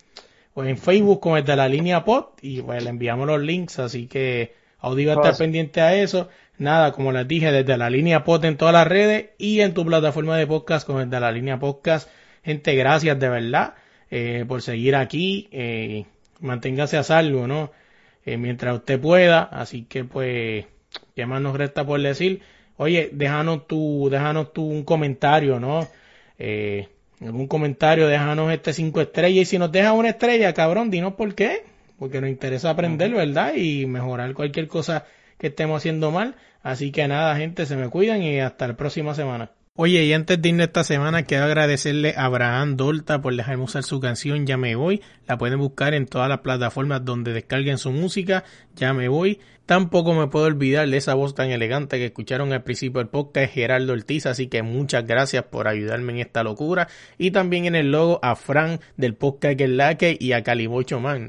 o en Facebook como el de la línea pod y pues le enviamos los links, así que Audi va a estar Fácil. pendiente a eso. Nada, como les dije, desde la línea pod en todas las redes y en tu plataforma de podcast como el de la línea podcast. Gente, gracias de verdad eh, por seguir aquí. Eh, manténgase a salvo, ¿no? Eh, mientras usted pueda. Así que pues, ¿qué más nos resta por decir? Oye, déjanos tu, déjanos tu un comentario, ¿no? Eh, algún comentario, déjanos este cinco estrellas. Y si nos deja una estrella, cabrón, dinos por qué. Porque nos interesa aprender, ¿verdad? Y mejorar cualquier cosa que estemos haciendo mal. Así que nada, gente, se me cuidan y hasta la próxima semana. Oye, y antes de irnos esta semana, quiero agradecerle a Abraham Dolta por dejarme usar su canción Ya Me Voy. La pueden buscar en todas las plataformas donde descarguen su música. Ya Me Voy. Tampoco me puedo olvidar de esa voz tan elegante que escucharon al principio del podcast, Gerardo Ortiz. Así que muchas gracias por ayudarme en esta locura. Y también en el logo a Fran del podcast Que es la que y a Calibocho Man.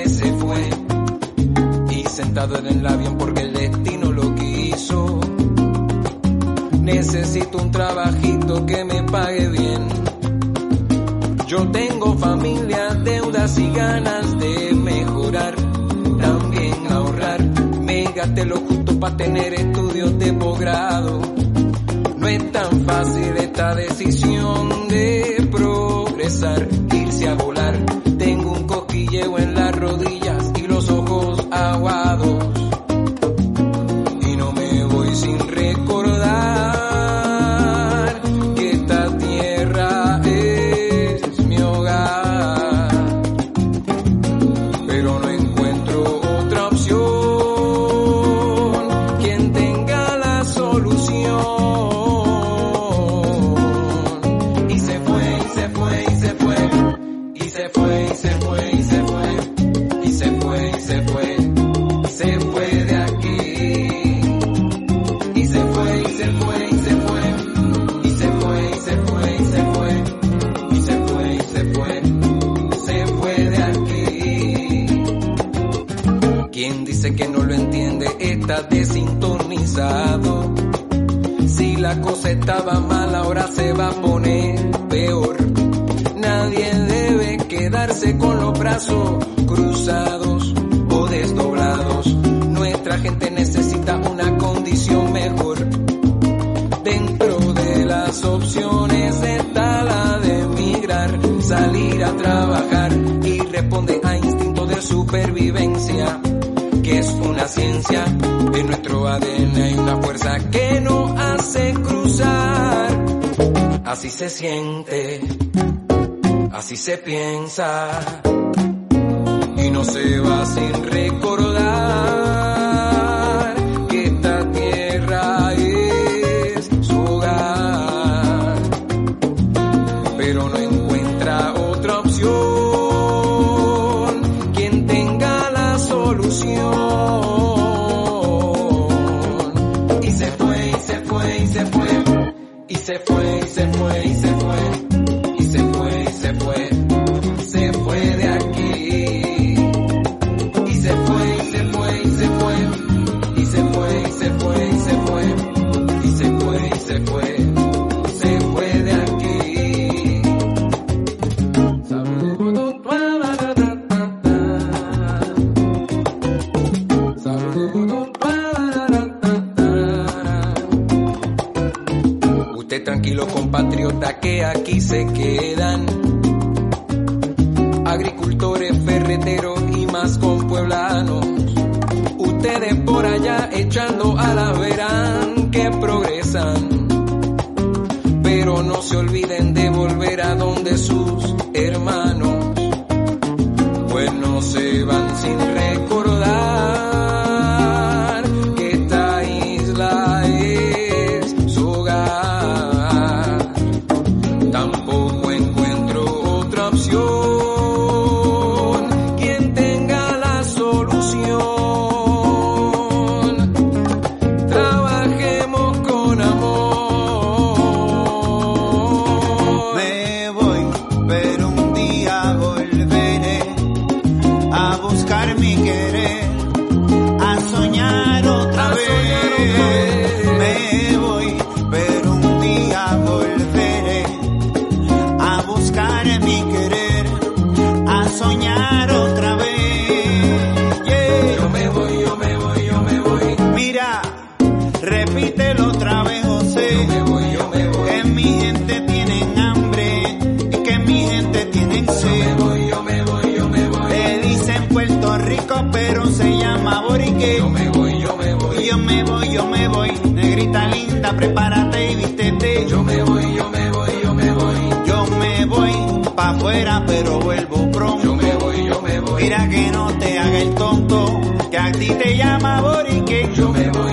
Y sentado en el avión porque el destino lo quiso. Necesito un trabajito que me pague bien. Yo tengo familia, deudas y ganas de mejorar, también ahorrar. Me gasté lo justo para tener estudios de posgrado. No es tan fácil esta decisión de progresar, Dice que no lo entiende está desintonizado. Si la cosa estaba mal, ahora se va a poner peor. Nadie debe quedarse con los brazos cruzados o desdoblados. Nuestra gente necesita una condición mejor. Dentro de las opciones está la de emigrar, salir a trabajar y responde a instinto de supervivencia, es una ciencia. En nuestro ADN hay una fuerza que nos hace cruzar. Así se siente, así se piensa y no se va sin recordar hermano. mira que no te haga el tonto, que a ti te llama Borique. Yo me voy.